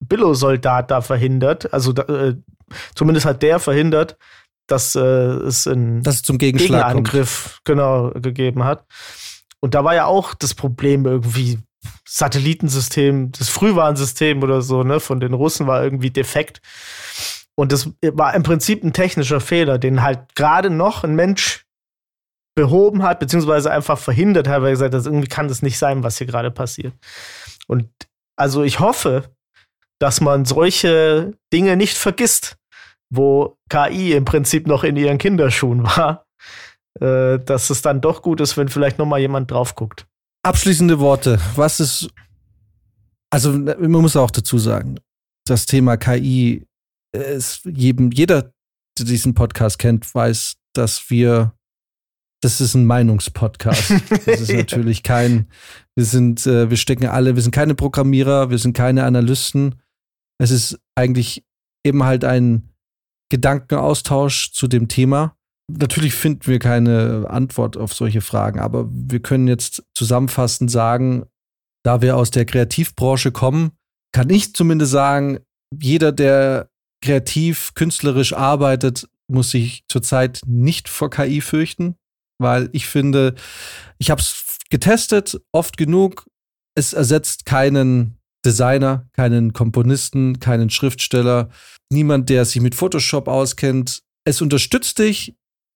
Billo-Soldat da verhindert. Also da, äh, zumindest hat der verhindert, dass äh, es einen Dass es zum Gegenschlag kommt. Genau gegeben hat. Und da war ja auch das Problem irgendwie Satellitensystem, das Frühwarnsystem oder so, ne, von den Russen war irgendwie defekt. Und das war im Prinzip ein technischer Fehler, den halt gerade noch ein Mensch behoben hat, beziehungsweise einfach verhindert hat, weil er gesagt hat, irgendwie kann das nicht sein, was hier gerade passiert. Und also ich hoffe, dass man solche Dinge nicht vergisst, wo KI im Prinzip noch in ihren Kinderschuhen war, äh, dass es dann doch gut ist, wenn vielleicht noch mal jemand drauf guckt. Abschließende Worte. Was ist, also man muss auch dazu sagen, das Thema KI ist jedem, jeder, der diesen Podcast kennt, weiß, dass wir, das ist ein Meinungspodcast. Das ist natürlich kein, wir sind, äh, wir stecken alle, wir sind keine Programmierer, wir sind keine Analysten. Es ist eigentlich eben halt ein Gedankenaustausch zu dem Thema. Natürlich finden wir keine Antwort auf solche Fragen, aber wir können jetzt zusammenfassend sagen, da wir aus der Kreativbranche kommen, kann ich zumindest sagen, jeder, der kreativ, künstlerisch arbeitet, muss sich zurzeit nicht vor KI fürchten, weil ich finde, ich habe es getestet, oft genug. Es ersetzt keinen Designer, keinen Komponisten, keinen Schriftsteller, niemand, der sich mit Photoshop auskennt. Es unterstützt dich,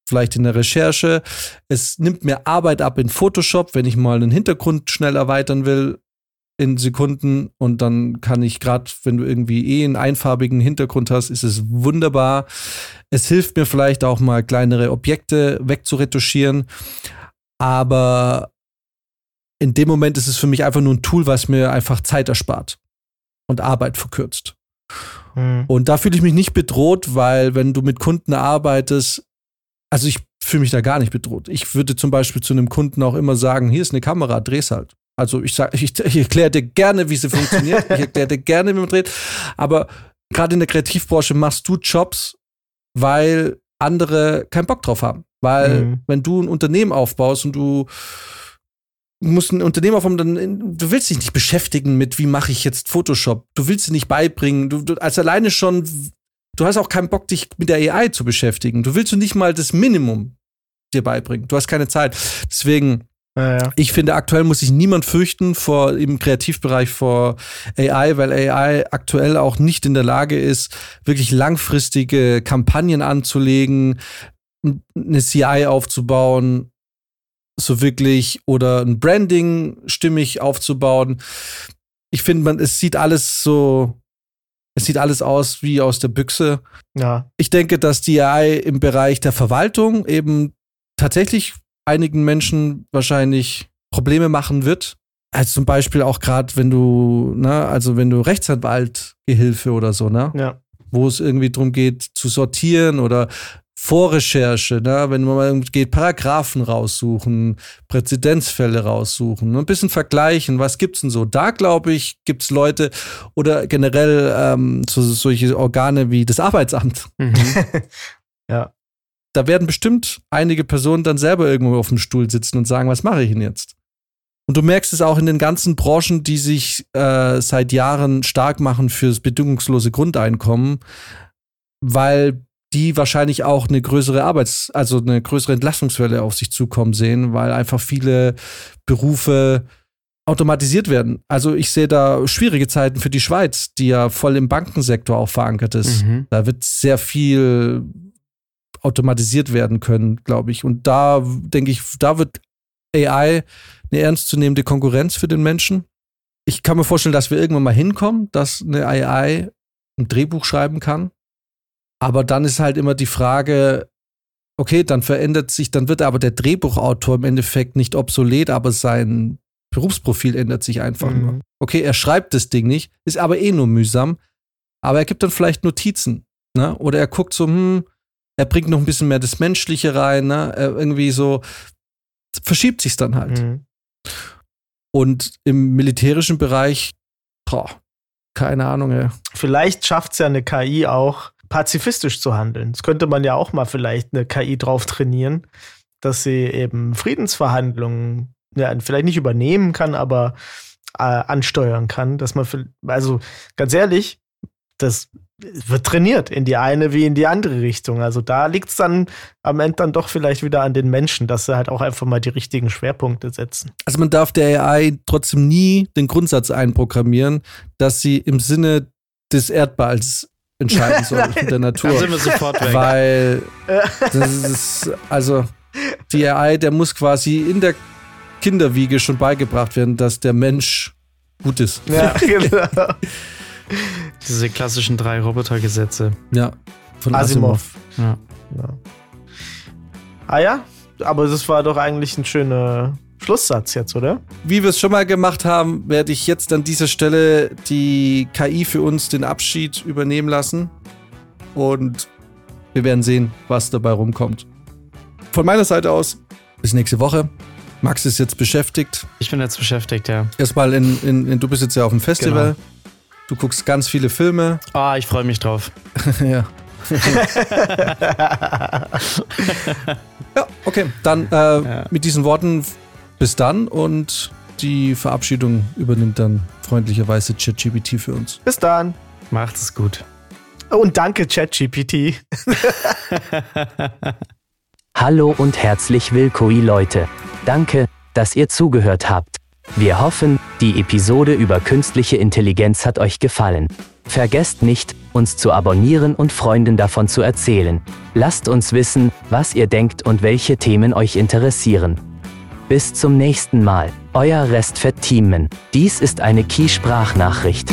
vielleicht in der Recherche. Es nimmt mir Arbeit ab in Photoshop, wenn ich mal einen Hintergrund schnell erweitern will in Sekunden und dann kann ich gerade, wenn du irgendwie eh einen einfarbigen Hintergrund hast, ist es wunderbar. Es hilft mir vielleicht auch mal kleinere Objekte wegzuretuschieren, aber in dem Moment ist es für mich einfach nur ein Tool, was mir einfach Zeit erspart und Arbeit verkürzt. Hm. Und da fühle ich mich nicht bedroht, weil wenn du mit Kunden arbeitest, also ich fühle mich da gar nicht bedroht. Ich würde zum Beispiel zu einem Kunden auch immer sagen, hier ist eine Kamera, dreh's halt. Also ich sage, ich, ich erkläre dir gerne, wie sie funktioniert. ich erkläre dir gerne, wie man dreht. Aber gerade in der Kreativbranche machst du Jobs, weil andere keinen Bock drauf haben. Weil Mhm. wenn du ein Unternehmen aufbaust und du musst ein Unternehmen aufbauen, dann du willst dich nicht beschäftigen mit, wie mache ich jetzt Photoshop. Du willst sie nicht beibringen. Du, du als alleine schon, du hast auch keinen Bock, dich mit der AI zu beschäftigen. Du willst du nicht mal das Minimum dir beibringen. Du hast keine Zeit. Deswegen Ja, ja. ich finde, aktuell muss sich niemand fürchten vor im Kreativbereich vor AI, weil AI aktuell auch nicht in der Lage ist, wirklich langfristige Kampagnen anzulegen, eine CI aufzubauen, so wirklich oder ein Branding stimmig aufzubauen. Ich finde, man, es sieht alles so, es sieht alles aus wie aus der Büchse ja. ich denke, dass die AI im Bereich der Verwaltung eben tatsächlich einigen Menschen wahrscheinlich Probleme machen wird. Also zum Beispiel auch gerade, wenn du, ne, also wenn du Rechtsanwaltgehilfe oder so, ne, ja. wo es irgendwie darum geht, zu sortieren oder Vorrecherche, ne, wenn man mal geht, Paragraphen raussuchen, Präzedenzfälle raussuchen, ne, ein bisschen vergleichen, was gibt's denn so? Da glaube ich, gibt's Leute oder generell ähm, so, solche Organe wie das Arbeitsamt Mhm. ja. da werden bestimmt einige Personen dann selber irgendwo auf dem Stuhl sitzen und sagen, was mache ich denn jetzt? Und du merkst es auch in den ganzen Branchen, die sich äh, seit Jahren stark machen fürs bedingungslose Grundeinkommen, weil die wahrscheinlich auch eine größere Arbeits-, also eine größere Entlastungswelle auf sich zukommen sehen, weil einfach viele Berufe automatisiert werden. Also ich sehe da schwierige Zeiten für die Schweiz, die ja voll im Bankensektor auch verankert ist. Mhm. Da wird sehr viel automatisiert werden können, glaube ich. Und da denke ich, da wird AI eine ernstzunehmende Konkurrenz für den Menschen. Ich kann mir vorstellen, dass wir irgendwann mal hinkommen, dass eine AI ein Drehbuch schreiben kann. Aber dann ist halt immer die Frage, okay, dann verändert sich, dann wird aber der Drehbuchautor im Endeffekt nicht obsolet, aber sein Berufsprofil ändert sich einfach Mhm. nur. Okay, er schreibt das Ding nicht, ist aber eh nur mühsam, aber er gibt dann vielleicht Notizen, ne? Oder er guckt so, hm, er bringt noch ein bisschen mehr das Menschliche rein, ne? Er irgendwie so verschiebt sich's dann halt. Mhm. Und im militärischen Bereich, boah, keine Ahnung, ey. Vielleicht schafft es ja eine KI auch, pazifistisch zu handeln. Das könnte man ja auch mal vielleicht eine KI drauf trainieren, dass sie eben Friedensverhandlungen ja, vielleicht nicht übernehmen kann, aber äh, ansteuern kann, dass man, also ganz ehrlich, das wird trainiert in die eine wie in die andere Richtung. Also da liegt es dann am Ende dann doch vielleicht wieder an den Menschen, dass sie halt auch einfach mal die richtigen Schwerpunkte setzen. Also man darf der AI trotzdem nie den Grundsatz einprogrammieren, dass sie im Sinne des Erdballs entscheiden soll mit der Natur. Dann sind wir sofort weg. Weil das ist, also die AI, der muss quasi in der Kinderwiege schon beigebracht werden, dass der Mensch gut ist. Ja, genau. Diese klassischen drei Robotergesetze. Ja, von Asimov. Asimov. Ja. Ja. Ah ja, aber das war doch eigentlich ein schöner Schlusssatz jetzt, oder? Wie wir es schon mal gemacht haben, werde ich jetzt an dieser Stelle die KI für uns den Abschied übernehmen lassen. Und wir werden sehen, was dabei rumkommt. Von meiner Seite aus, bis nächste Woche. Max ist jetzt beschäftigt. Ich bin jetzt beschäftigt, ja. Erstmal in, in, in du bist jetzt ja auf dem Festival. Genau. Du guckst ganz viele Filme. Ah, ich freue mich drauf. ja. ja, okay. Dann äh, Ja. mit diesen Worten bis dann und die Verabschiedung übernimmt dann freundlicherweise ChatGPT für uns. Bis dann. Macht es gut. Und danke, ChatGPT. Hallo und herzlich willkommen Leute. Danke, dass ihr zugehört habt. Wir hoffen, die Episode über künstliche Intelligenz hat euch gefallen. Vergesst nicht, uns zu abonnieren und Freunden davon zu erzählen. Lasst uns wissen, was ihr denkt und welche Themen euch interessieren. Bis zum nächsten Mal, euer Restfett-Teamman. Dies ist eine Key-Sprachnachricht.